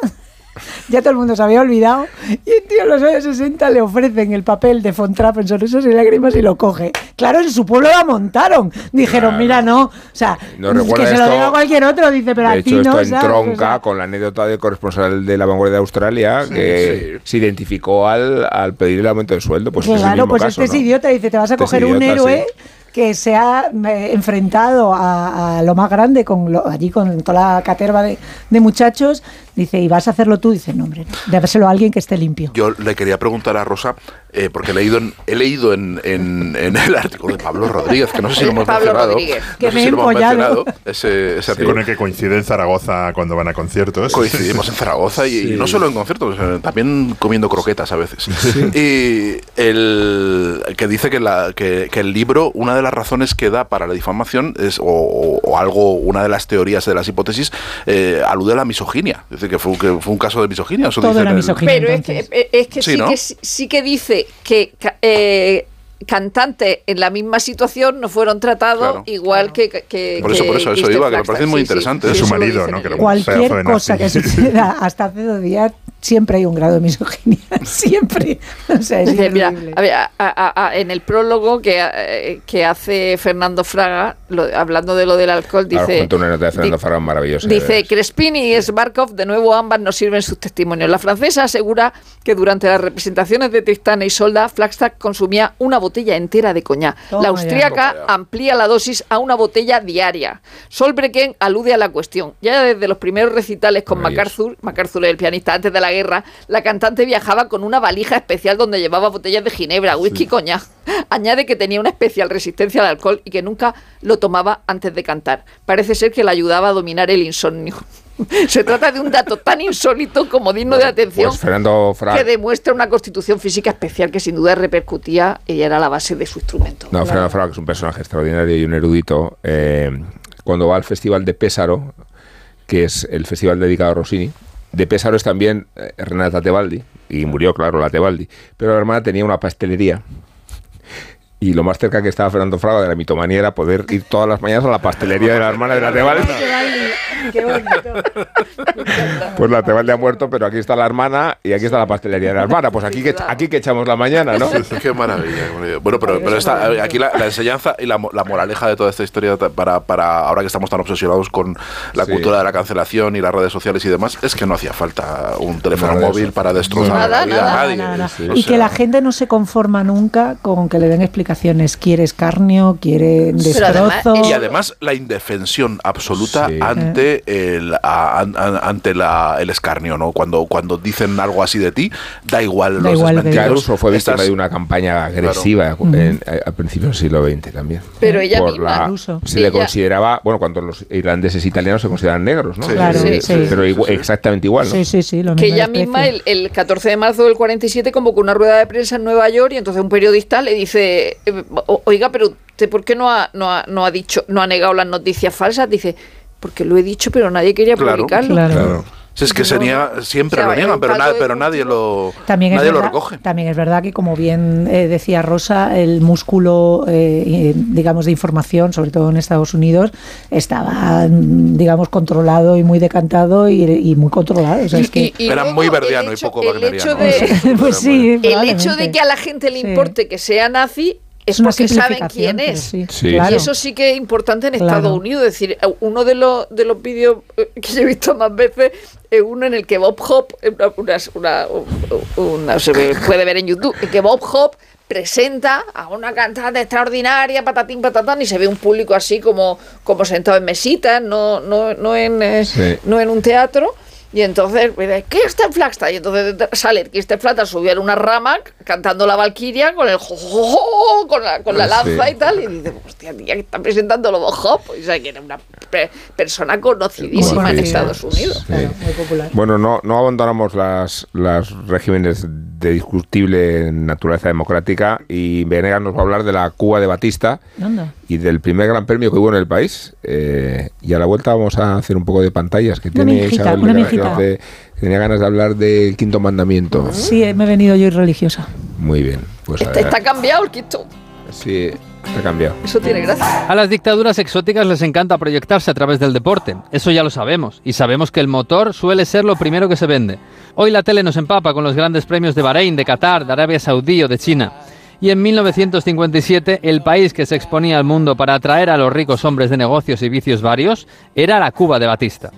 Ya todo el mundo se había olvidado. Y el tío en los años 60 le ofrecen el papel de Fontrap en Sonrisas y Lágrimas y lo coge. Claro, en su pueblo la montaron. Dijeron, Claro. mira, no. O sea, No que recuerda se lo diga cualquier otro. Dice, pero De a ti hecho, no. esto entronca con la anécdota del corresponsal de la vanguardia de Australia, que se identificó al, al pedir el aumento de sueldo. Pues este es el claro, mismo pues caso, este ¿no? es idiota. Dice, te vas a Este es coger un idiota, héroe sí. Que se ha eh, enfrentado a, a lo más grande, con lo- allí con toda la caterva de, de muchachos. Dice, y vas a hacerlo tú. Dice, no, hombre, débeselo a alguien que esté limpio. Yo le quería preguntar a Rosa, eh, porque he leído, en, he leído en, en- en el artículo de Pablo Rodríguez, que no sé si lo hemos Pablo mencionado. Rodríguez. no Que sé me si he lo hemos mencionado, ese, ese artículo. Con el que coincide en Zaragoza cuando van a conciertos. Coincidimos en Zaragoza y, y no solo en conciertos, eh, también comiendo croquetas a veces. Y el que dice que, la, que, que el libro, una de las razones que da para la difamación es, o, algo, una de las teorías de las hipótesis, eh, alude a la misoginia. Es decir, que fue, que fue un caso de misoginia. Eso Todo dice era el- misoginia. Pero es que, es que, Sí, sí, ¿no? que sí, sí que dice que eh, cantantes en la misma situación no fueron tratados Claro. igual que, que Por eso, por eso, eso iba, que me parece muy Sí, interesante. sí, su marido, ¿no? Que era un Cualquier cosa que suceda hasta hace dos días, siempre hay un grado de misoginia. <laughs> Siempre. O sea, es Dice, mira, ineludible. a ver, a- a- a- en el prólogo que, eh, que hace Fernando Fraga, lo- hablando de lo del alcohol, dice... nota de Fernando maravillosa. de Dice veras. Crespini y Sbarkov, de nuevo ambas nos sirven sus testimonios. La francesa asegura que durante las representaciones de Tristana y Solda, Flagstaff consumía una botella entera de coñac. Toma La austríaca ya. amplía la dosis a una botella diaria. Solbreken alude a la cuestión. Ya desde los primeros recitales con Maravilloso. MacArthur, MacArthur el pianista antes de la guerra, la cantante viajaba con una valija especial donde llevaba botellas de ginebra, whisky y coñac. Añade que tenía una especial resistencia al alcohol y que nunca lo tomaba antes de cantar. Parece ser que le ayudaba a dominar el insomnio. <laughs> Se trata de un dato tan insólito como digno de atención Pues Fernando que demuestra una constitución física especial que sin duda repercutía y era la base de su instrumento. No, Fernando Farán, que es un personaje extraordinario y un erudito, eh, cuando va al Festival de Pésaro, que es el festival dedicado a Rossini, de Pésaro es también eh, Renata Tebaldi, y murió, claro, la Tebaldi, pero la hermana tenía una pastelería Y lo más cerca que estaba Fernando Fraga de la mitomanía era poder ir todas las mañanas a la pastelería de la hermana de la Tebalde. Qué bonito. Pues la Tebalde ha muerto, pero aquí está la hermana y aquí está la pastelería de la hermana. Pues aquí que, aquí que echamos la mañana, ¿no? Qué maravilla. Bueno, pero, pero esta- aquí la, la enseñanza y la, mo- la moraleja de toda esta historia para, para ahora que estamos tan obsesionados con la Sí. cultura de la cancelación y las redes sociales y demás, es que no hacía falta un teléfono Nada móvil para destrozar Nada, la vida nada, a nadie. nada, nada. O Y sea, que la gente no se conforma nunca con que le den explicaciones. Quiere escarnio, quiere destrozo. y además la indefensión absoluta Sí. ante el a- an- an- ante la, el escarnio, ¿no? Cuando cuando dicen algo así de ti, da igual Da los igual. Caruso fue víctima Estás- de una campaña agresiva en- eh, a principios del siglo XX también. Pero ella Por misma, la- Caruso. se le Ella- consideraba, bueno, cuando los irlandeses e italianos se consideran negros, ¿no? Sí, Claro, Eh, sí. Pero igual- exactamente igual, ¿no? Sí, sí, sí. Lo que ella misma el, el 14 de marzo del 47 convocó una rueda de prensa en Nueva York y entonces un periodista le dice, eh, oiga, pero usted por qué no ha, no ha, no ha dicho, no ha negado las noticias falsas? Dice, porque lo he dicho, pero nadie quería Claro, publicarlo. Claro. Si es que sería, siempre O sea, lo niegan, pero, na- nadie lo, También lo recoge. también es verdad que, como bien eh, decía Rosa, el músculo, eh, eh, digamos, de información, sobre todo en Estados Unidos, estaba, mm, digamos, controlado y muy decantado y, y muy controlado. O sea, es que, <laughs> Era muy verdiano y poco wagneriano. de, pues sí, el hecho de que a la gente le Sí. importe que sea nazi es una porque saben quién es. sí, Sí. claro. Y eso sí que es importante en Claro. Estados Unidos. Es decir, eh, uno de los, de los vídeos eh, que yo he visto más veces es uno en el que Bob Hope, eh, una, una, una- se puede ver en YouTube, en que Bob Hope presenta a una cantante extraordinaria, patatín, patatán, y se ve un público así como, como sentado en mesitas, no, no, no, en, Sí. no en un teatro. Y entonces, mira, Kirsten Flagstad. Y entonces sale Kirsten Flagstad subió en una rama cantando la Valquiria con el jo, jo, jo, con la, con la lanza Sí. y tal. Y dice, hostia, tía, que está presentando lo Hop. O sea, que era una pe- persona conocidísima en. Estados Unidos. Sí. muy popular. Bueno, no, no abandonamos las, las regímenes de discutible naturaleza democrática y Venegas nos va a hablar de la Cuba de Batista Anda. Y del primer gran premio que hubo en el país. Eh, y a la vuelta vamos a hacer un poco de pantallas que Una tiene minjita, Isabel de- de- tenía ganas de hablar del quinto mandamiento. Sí, me he venido yo religiosa. Muy bien, pues Está, está cambiado el Quito. sí, está cambiado. Eso tiene gracia. A las dictaduras exóticas les encanta proyectarse a través del deporte, eso ya lo sabemos, y sabemos que el motor suele ser lo primero que se vende. Hoy la tele nos empapa con los grandes premios de Bahrein, de Qatar, de Arabia Saudí o de China. Y en 1957, el país que se exponía al mundo para atraer a los ricos hombres de negocios y vicios varios era la Cuba de Batista.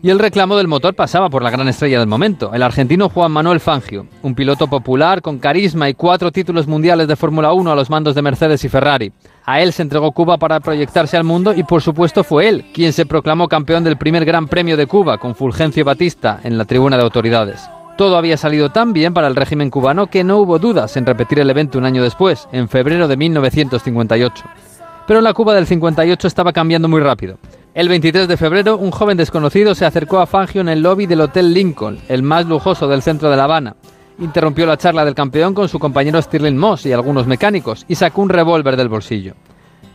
Y el reclamo del motor pasaba por la gran estrella del momento, el argentino Juan Manuel Fangio, un piloto popular con carisma y cuatro títulos mundiales de Fórmula 1 a los mandos de Mercedes y Ferrari. A él se entregó Cuba para proyectarse al mundo y por supuesto fue él quien se proclamó campeón del primer Gran Premio de Cuba con Fulgencio Batista en la tribuna de autoridades. Todo había salido tan bien para el régimen cubano que no hubo dudas en repetir el evento un año después, en febrero de 1958. Pero la Cuba del 58 estaba cambiando muy rápido. El 23 de febrero, un joven desconocido se acercó a Fangio en el lobby del Hotel Lincoln, el más lujoso del centro de La Habana. Interrumpió la charla del campeón con su compañero Stirling Moss y algunos mecánicos y sacó un revólver del bolsillo.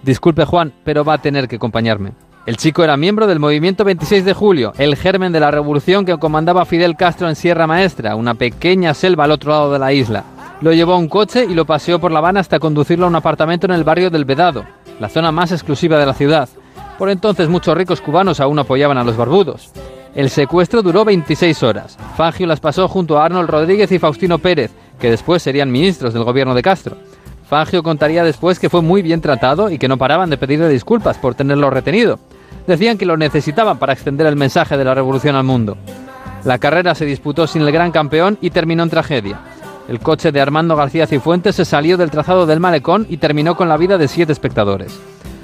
Disculpe Juan, pero va a tener que acompañarme. El chico era miembro del movimiento 26 de julio, el germen de la revolución que comandaba Fidel Castro en Sierra Maestra, una pequeña selva al otro lado de la isla. Lo llevó a un coche y lo paseó por La Habana hasta conducirlo a un apartamento en el barrio del Vedado, la zona más exclusiva de la ciudad. Por entonces muchos ricos cubanos aún apoyaban a los barbudos. El secuestro duró 26 horas. Fangio las pasó junto a Arnold Rodríguez y Faustino Pérez, que después serían ministros del gobierno de Castro. Fangio contaría después que fue muy bien tratado y que no paraban de pedirle disculpas por tenerlo retenido. Decían que lo necesitaban para extender el mensaje de la revolución al mundo. La carrera se disputó sin el gran campeón y terminó en tragedia. El coche de Armando García Cifuentes se salió del trazado del malecón y terminó con la vida de siete espectadores.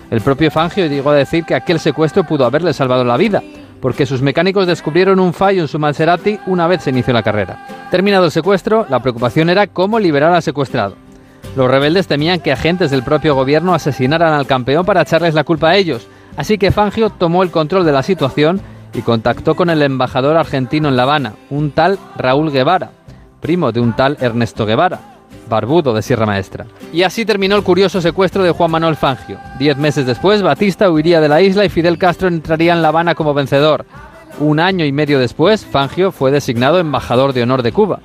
El propio Fangio llegó a decir que aquel secuestro pudo haberle salvado la vida, porque sus mecánicos descubrieron un fallo en su Maserati una vez se inició la carrera. Terminado el secuestro, la preocupación era cómo liberar al secuestrado. Los rebeldes temían que agentes del propio gobierno asesinaran al campeón para echarles la culpa a ellos, así que Fangio tomó el control de la situación y contactó con el embajador argentino en La Habana, un tal Raúl Guevara, primo de un tal Ernesto Guevara, barbudo de Sierra Maestra. Y así terminó el curioso secuestro de Juan Manuel Fangio. Diez meses después, Batista huiría de la isla y Fidel Castro entraría en La Habana como vencedor. Un año y medio después, Fangio fue designado embajador de honor de Cuba.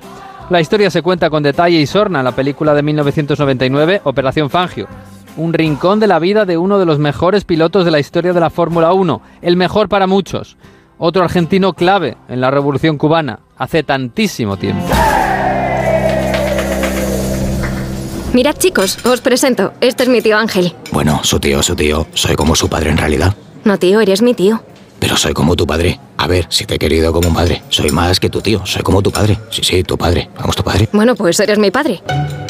La historia se cuenta con detalle y sorna en la película de 1999, Operación Fangio. Un rincón de la vida de uno de los mejores pilotos de la historia de la Fórmula 1, el mejor para muchos. Otro argentino clave en la Revolución Cubana, hace tantísimo tiempo. Mirad chicos, os presento. Este es mi tío Ángel. Bueno, su tío, su tío. Soy como su padre en realidad. No tío, eres mi tío. Pero soy como tu padre. A ver, si te he querido como un padre. Soy más que tu tío. Soy como tu padre. Sí, sí, tu padre. Vamos, tu padre. Bueno, pues eres mi padre.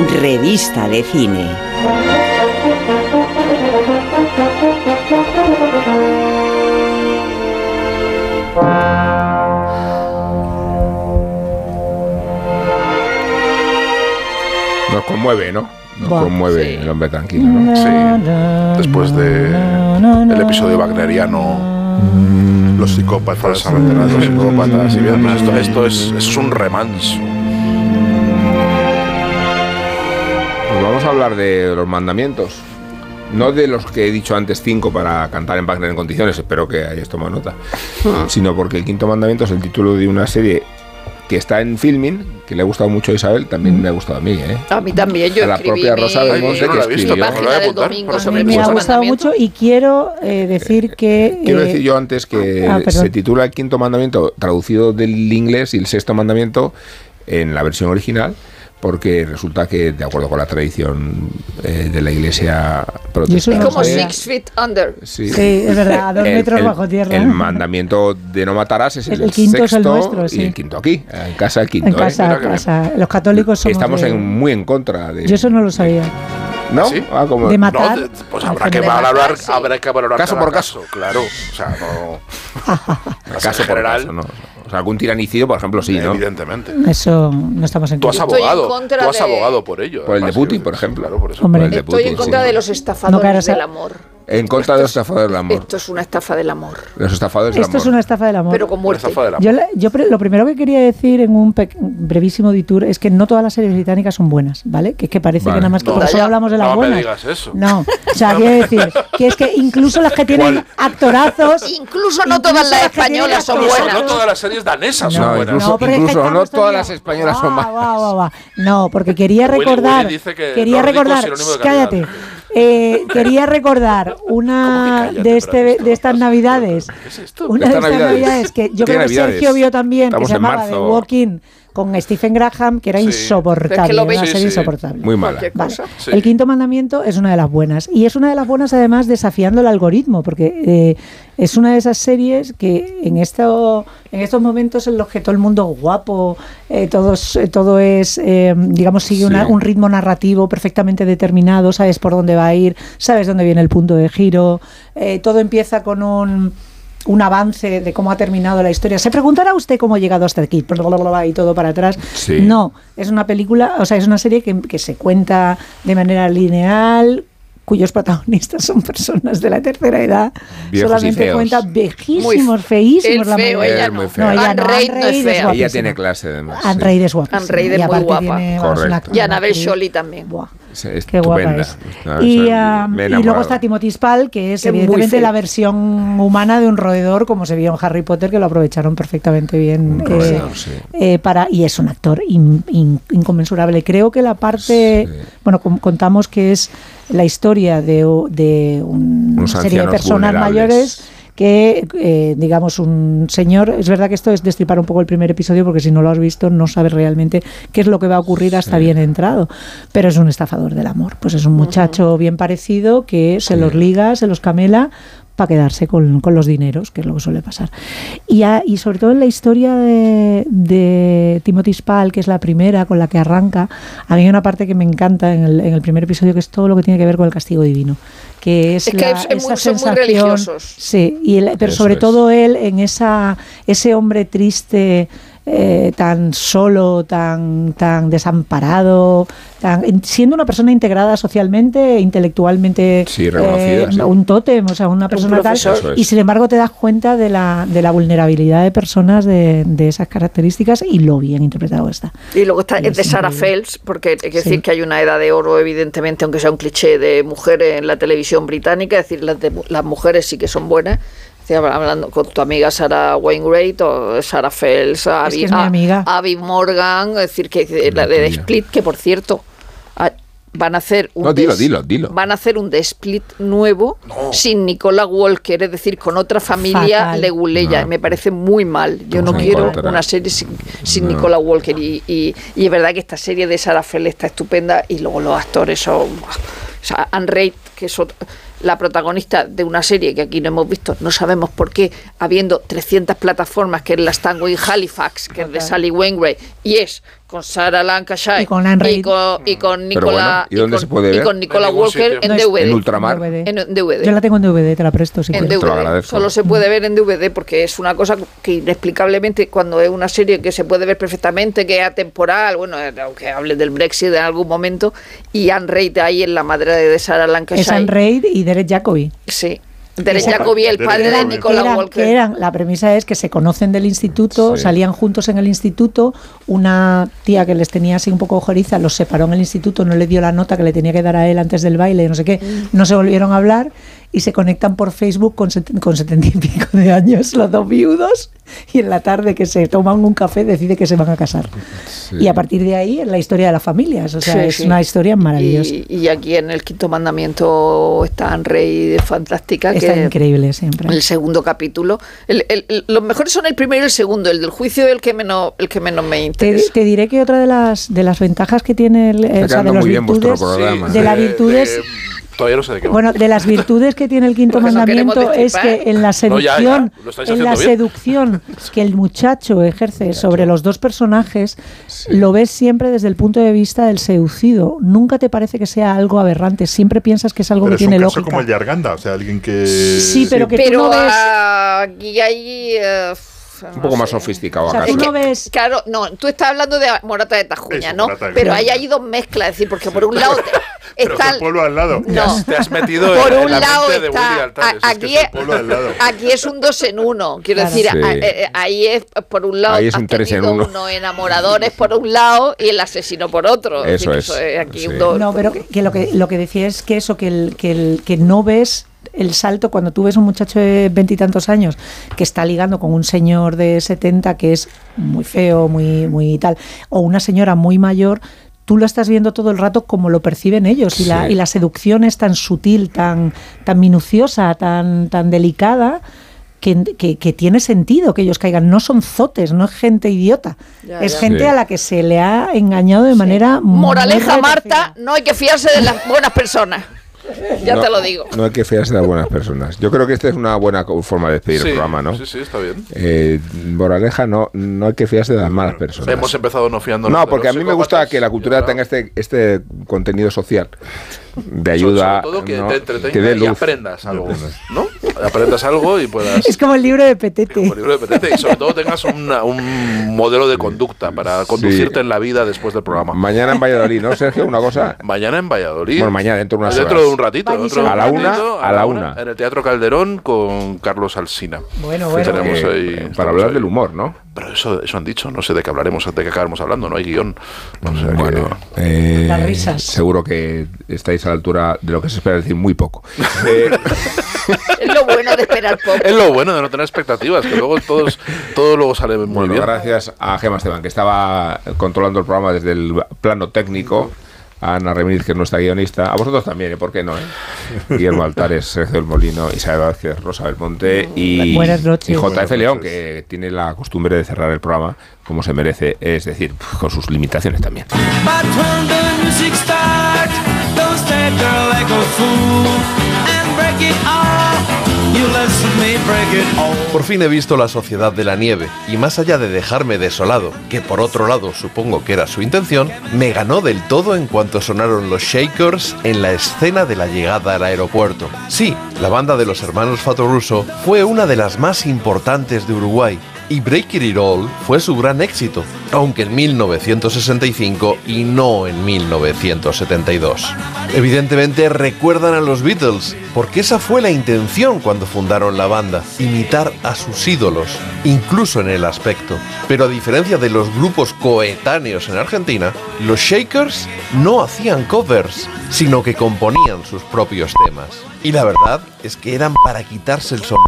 Revista de cine. Nos conmueve, ¿no? Nos conmueve el hombre tranquilo, ¿no? Sí. Después de el episodio wagneriano, los psicópatas, los psicópatas y bien, pues esto, esto es, es un remanso. Vamos a hablar de los mandamientos. No de los que he dicho antes, cinco para cantar en Wagner en condiciones, espero que hayáis tomado nota, sino porque el quinto mandamiento es el título de una serie que está en filming, que le ha gustado mucho a Isabel, también me ha gustado a mí, ¿eh? A mí también, yo A la propia mi- Rosa Belmonte que mi escribió. página del domingo sobre el Me ha gustado mucho y quiero eh, decir que... Quiero eh, decir yo antes que ah, perdón. se titula el quinto mandamiento traducido del inglés y el sexto mandamiento en la versión original porque resulta que de acuerdo con la tradición eh, de la iglesia eso Es como sabía. Six Feet Under. Sí, Sí, es verdad, a dos El- metros el- bajo tierra. El mandamiento de no matarás es el, El- el quinto es sexto el nuestro, sí. y el quinto aquí, en casa el quinto. en ¿eh? casa, Mira que casa. Los católicos somos Estamos de- en- muy en contra de... Yo eso no lo sabía. ¿No? Ah, como- De matar. No, de- pues en habrá que valorar, habrá que valorar Caso por caso. claro. O sea, no. <laughs> caso en por general, caso, ¿no? O sea, algún tiranicidio, por ejemplo, sí, ¿no? Evidentemente. Eso no estamos en Tú has contra. Estoy en abogado, contra tú has de- abogado por ello. Por el de Putin, por ejemplo. Claro, por eso. Hombre. Por el de Estoy en contra sí. de los No, estafadores claro, o sea- del amor. En contra de los estafadores del amor. Esto es una estafa del amor. Los estafadores del Esto es amor. una estafa del amor. Pero con muerte. Estafa del amor. Yo, la- yo pre- lo primero que quería decir en un pe- brevísimo detour es que no todas las series británicas son buenas, ¿vale? Que es que parece Vale. que nada más que No, por eso hablamos de las No me buenas. digas eso. No, o sea, quiero decir que es que incluso las que tienen actorazos. Incluso no todas las españolas son Incluso no todas las series danesas No, son buenas. incluso- no Carlos todas las españolas son Guau, malas. No, porque quería recordar. Willy dice que quería recordar. cállate. Eh, quería <laughs> recordar una cállate, de, este, de estas navidades. ¿Qué es esto? Una de Estas navidades. navidades que yo ¿Qué creo que? Sergio vio también, Estamos que se llamaba The. Walking con Stephen Graham, que era Sí. insoportable. Es que lo era veis- una Sí, serie sí. insoportable. Muy mala. Vale. El quinto mandamiento es una de las buenas. Y es una de las buenas, además, desafiando el algoritmo, porque eh, es una de esas series que en, esto, en estos momentos en los que todo el mundo es guapo, eh, todos, eh, todo es, eh, digamos, sigue una- Sí. un ritmo narrativo perfectamente determinado, sabes por dónde va a ir, sabes dónde viene el punto de giro, eh, todo empieza con un un avance de cómo ha terminado la historia. Se preguntará usted cómo ha llegado hasta aquí bla, bla, bla, bla, y todo para atrás. Sí. No, es una película, o sea, es una serie que, que se cuenta de manera lineal, cuyos protagonistas son personas de la tercera edad. Viejos y Solamente cuenta viejísimos, Muy- feísimos. la feo, ella no. No, ella Anne no. Reid Anne no es fea. Ella tiene clase, además. Anne sí. Reid es guapísima. Anne Reid es Y muy guapa. Correcto. Y Annabel actriz- Jolie también. Buah. Es- Qué guapa es. No, y, he y luego está Timothy Spall, que es muy evidentemente la versión humana de un roedor, como se vio en Harry Potter, que lo aprovecharon perfectamente bien. Eh, roedor, sí. eh, para, y es un actor in- in- inconmensurable. Creo que la parte, bueno, com- contamos que es la historia de, de un- una serie de personas vulnerables. mayores que, eh, digamos, un señor, es verdad que esto es destripar un poco el primer episodio porque si no lo has visto no sabes realmente qué es lo que va a ocurrir hasta bien entrado, pero es un estafador del amor, pues es un muchacho bien parecido que se los liga, se los camela para quedarse con, con los dineros, que es lo que suele pasar. Y, a- y sobre todo en la historia de, de Timothy Spall, que es la primera con la que arranca, a mí hay una parte que me encanta en el, en el primer episodio, que es todo lo que tiene que ver con el castigo divino. Que es, Es que la- es- es muy- esa son muy sensación- religiosos. Sí, y el- pero Eso sobre es. todo él en esa ese hombre triste eh, tan solo, tan, tan desamparado, tan, en- siendo una persona integrada socialmente, intelectualmente, Sí, reconocida, sí. un tótem, o sea, una persona tal, es. y sin embargo te das cuenta de la, de la vulnerabilidad de personas de, de esas características y lo bien interpretado está. Y luego está Y es de increíble. Phelps, porque hay que Sí. decir que hay una edad de oro, evidentemente, aunque sea un cliché de mujeres en la televisión británica, es decir, las, de- las mujeres sí que son buenas. Hablando con tu amiga Sarah Wainwright o Sarah Phelps, Abby, que es mi a- amiga. Abby Morgan, es decir, que la de The Split, que por cierto, ah, van a hacer un No, dilo, dilo, dilo. van a hacer un The Split nuevo sin Nicola Walker, es decir, con otra familia Fatal. leguleya. No. Me parece muy mal. Yo no quiero encontrar. una serie sin, sin No. Nicola Walker. Y, y- y es verdad que esta serie de Sarah Fell está estupenda y luego los actores son... O sea, Anne Reid, que es ot- la protagonista de una serie que aquí no hemos visto, no sabemos por qué, habiendo 300 plataformas, que es la Stanway Halifax, que es de Sally Wainwright, y es con Sarah Lancashire Y con Anne y con, y con Nicola, bueno, ¿y dónde con- se puede y ver? con Nicola Walker en No DVD. En ultramar. DVD. En DVD. Yo la tengo en DVD, te la presto si En DVD. Solo se puede ver en DVD porque es una cosa que inexplicablemente cuando es una serie que se puede ver perfectamente, que es atemporal, bueno, eh, aunque hable del Brexit en algún momento, y Anne Reid ahí en la madre de Sarah Lancashire. Es Anne Reid y Derek Jacobi. Sí. Derek Jacobi, el padre de Nicola Walker. que eran- la premisa es que se conocen del instituto, Sí. salían juntos en el instituto, una tía que les tenía así un poco ojeriza los separó en el instituto, no le dio la nota que le tenía que dar a él antes del baile, no sé qué, no se volvieron a hablar y se conectan por Facebook con, set- con setenta y pico de años los dos viudos y en la tarde que se toman un café decide que se van a casar. Y a partir de ahí es la historia de las familias, o sea, Sí, es sí. una historia maravillosa. Y, y aquí en el quinto mandamiento está Anne Reid fantástica. Está que increíble siempre. El segundo capítulo. El- el- el- los mejores son el primero y el segundo. El del juicio es el que menos, el que menos me Te, interesa. te diré que otra de las de las ventajas que tiene el, o sea, de las vuestro virtudes programa. de las De- virtudes de- todavía no sé de qué va. bueno de las virtudes que tiene el quinto Porque no queremos mandamiento es que en la No, ya, ya, seducción en la bien. seducción que el muchacho ejerce sobre los dos personajes lo ves siempre desde el punto de vista del seducido nunca te parece que sea algo aberrante siempre piensas que es algo Pero que es un tiene caso lógica como el de Arganda, o sea, alguien que... sí pero que tú no ves ah, aquí hay. eh, Un poco más sofisticado O sea, acaso. ves Claro, no, tú estás hablando de Morata de Tajuña, Eso, ¿no? De Pero ahí hay dos mezclas, es decir, porque por un lado <laughs> Pero está es el pueblo al lado. No. Te has metido por en, un en la lado mente de está que aquí es el es, pueblo al lado. <laughs> aquí es un dos en uno quiero Claro. decir Sí. a- eh, ahí es por un lado Ahí es un tres en uno. enamoradores por un lado y el asesino por otro Eso decir, es, aquí sí. un dos No, pero que, que lo que lo que decía es que eso, que el, que el que no ves el salto cuando tú ves un muchacho de veintitantos años que está ligando con un señor de 70 que es muy feo, muy, muy tal, o una señora muy mayor, tú lo estás viendo todo el rato como lo perciben ellos y, la, Sí. y la seducción es tan sutil, tan, tan minuciosa, tan, tan delicada. Que, que- que tiene sentido que ellos caigan. No son zotes, no es gente idiota. Ya, es ya. gente Sí. a la que se le ha engañado de manera muy moraleja. Marta no hay que fiarse de las buenas personas ya No, te lo digo No hay que fiarse de las buenas personas. Yo creo que esta es una buena forma de despedir Sí, el programa, ¿no? Sí, sí, está bien. Eh, moraleja, no, no hay que fiarse de las malas personas. Hemos empezado no fiándonos. No, de porque a mí me gusta que la cultura tenga este, este contenido social de ayuda. Sobre todo que ¿no? te entretenga y aprendas algo. ¿No? Aprendas algo y puedas. Es como el libro de Petete. como libro de Petete, y sobre todo tengas una- un modelo de conducta para conducirte en la vida después del programa. Mañana en Valladolid, ¿no, Sergio? Una cosa. Mañana en Valladolid. Bueno, mañana, dentro de unas Dentro horas. de un ratito. Vaya, dentro de un a la una, ratito, a la una. En el Teatro Calderón con Carlos Alsina. Bueno, bueno. tenemos Eh, ahí- para hablar ahí. del humor, ¿no? Pero eso, eso han dicho, no sé de qué hablaremos, de qué acabaremos hablando, no hay guion. O sea que- Bueno, eh, Las risas. seguro que estáis a la altura de lo que se espera decir muy poco. <laughs> Eh, es lo bueno de esperar poco es lo bueno de no tener expectativas, que luego todos, todo luego sale muy bueno, bien. gracias a Gemma Esteban, que estaba controlando el programa desde el plano técnico. A Ana Remíz, que es nuestra guionista. A vosotros también, ¿eh? ¿por qué no? eh? Guillermo Altares, Sergio del Molino, Isabel Vázquez, Rosa Belmonte y, Buenas noches. y JF León, que tiene la costumbre de cerrar el programa como se merece, es decir, con sus limitaciones también. Por fin he visto la Sociedad de la Nieve y más allá de dejarme desolado, que por otro lado supongo que era su intención, me ganó del todo en cuanto sonaron los Shakers en la escena de la llegada al aeropuerto. Sí, la banda de los hermanos Fatoruso fue una de las más importantes de Uruguay y Break It All fue su gran éxito, aunque en 1965 y no en 1972. Evidentemente recuerdan a los Beatles, porque esa fue la intención cuando fundaron la banda, imitar a sus ídolos, incluso en el aspecto. Pero a diferencia de los grupos coetáneos en Argentina, los Shakers no hacían covers, sino que componían sus propios temas. Y la verdad es que eran para quitarse el sombrero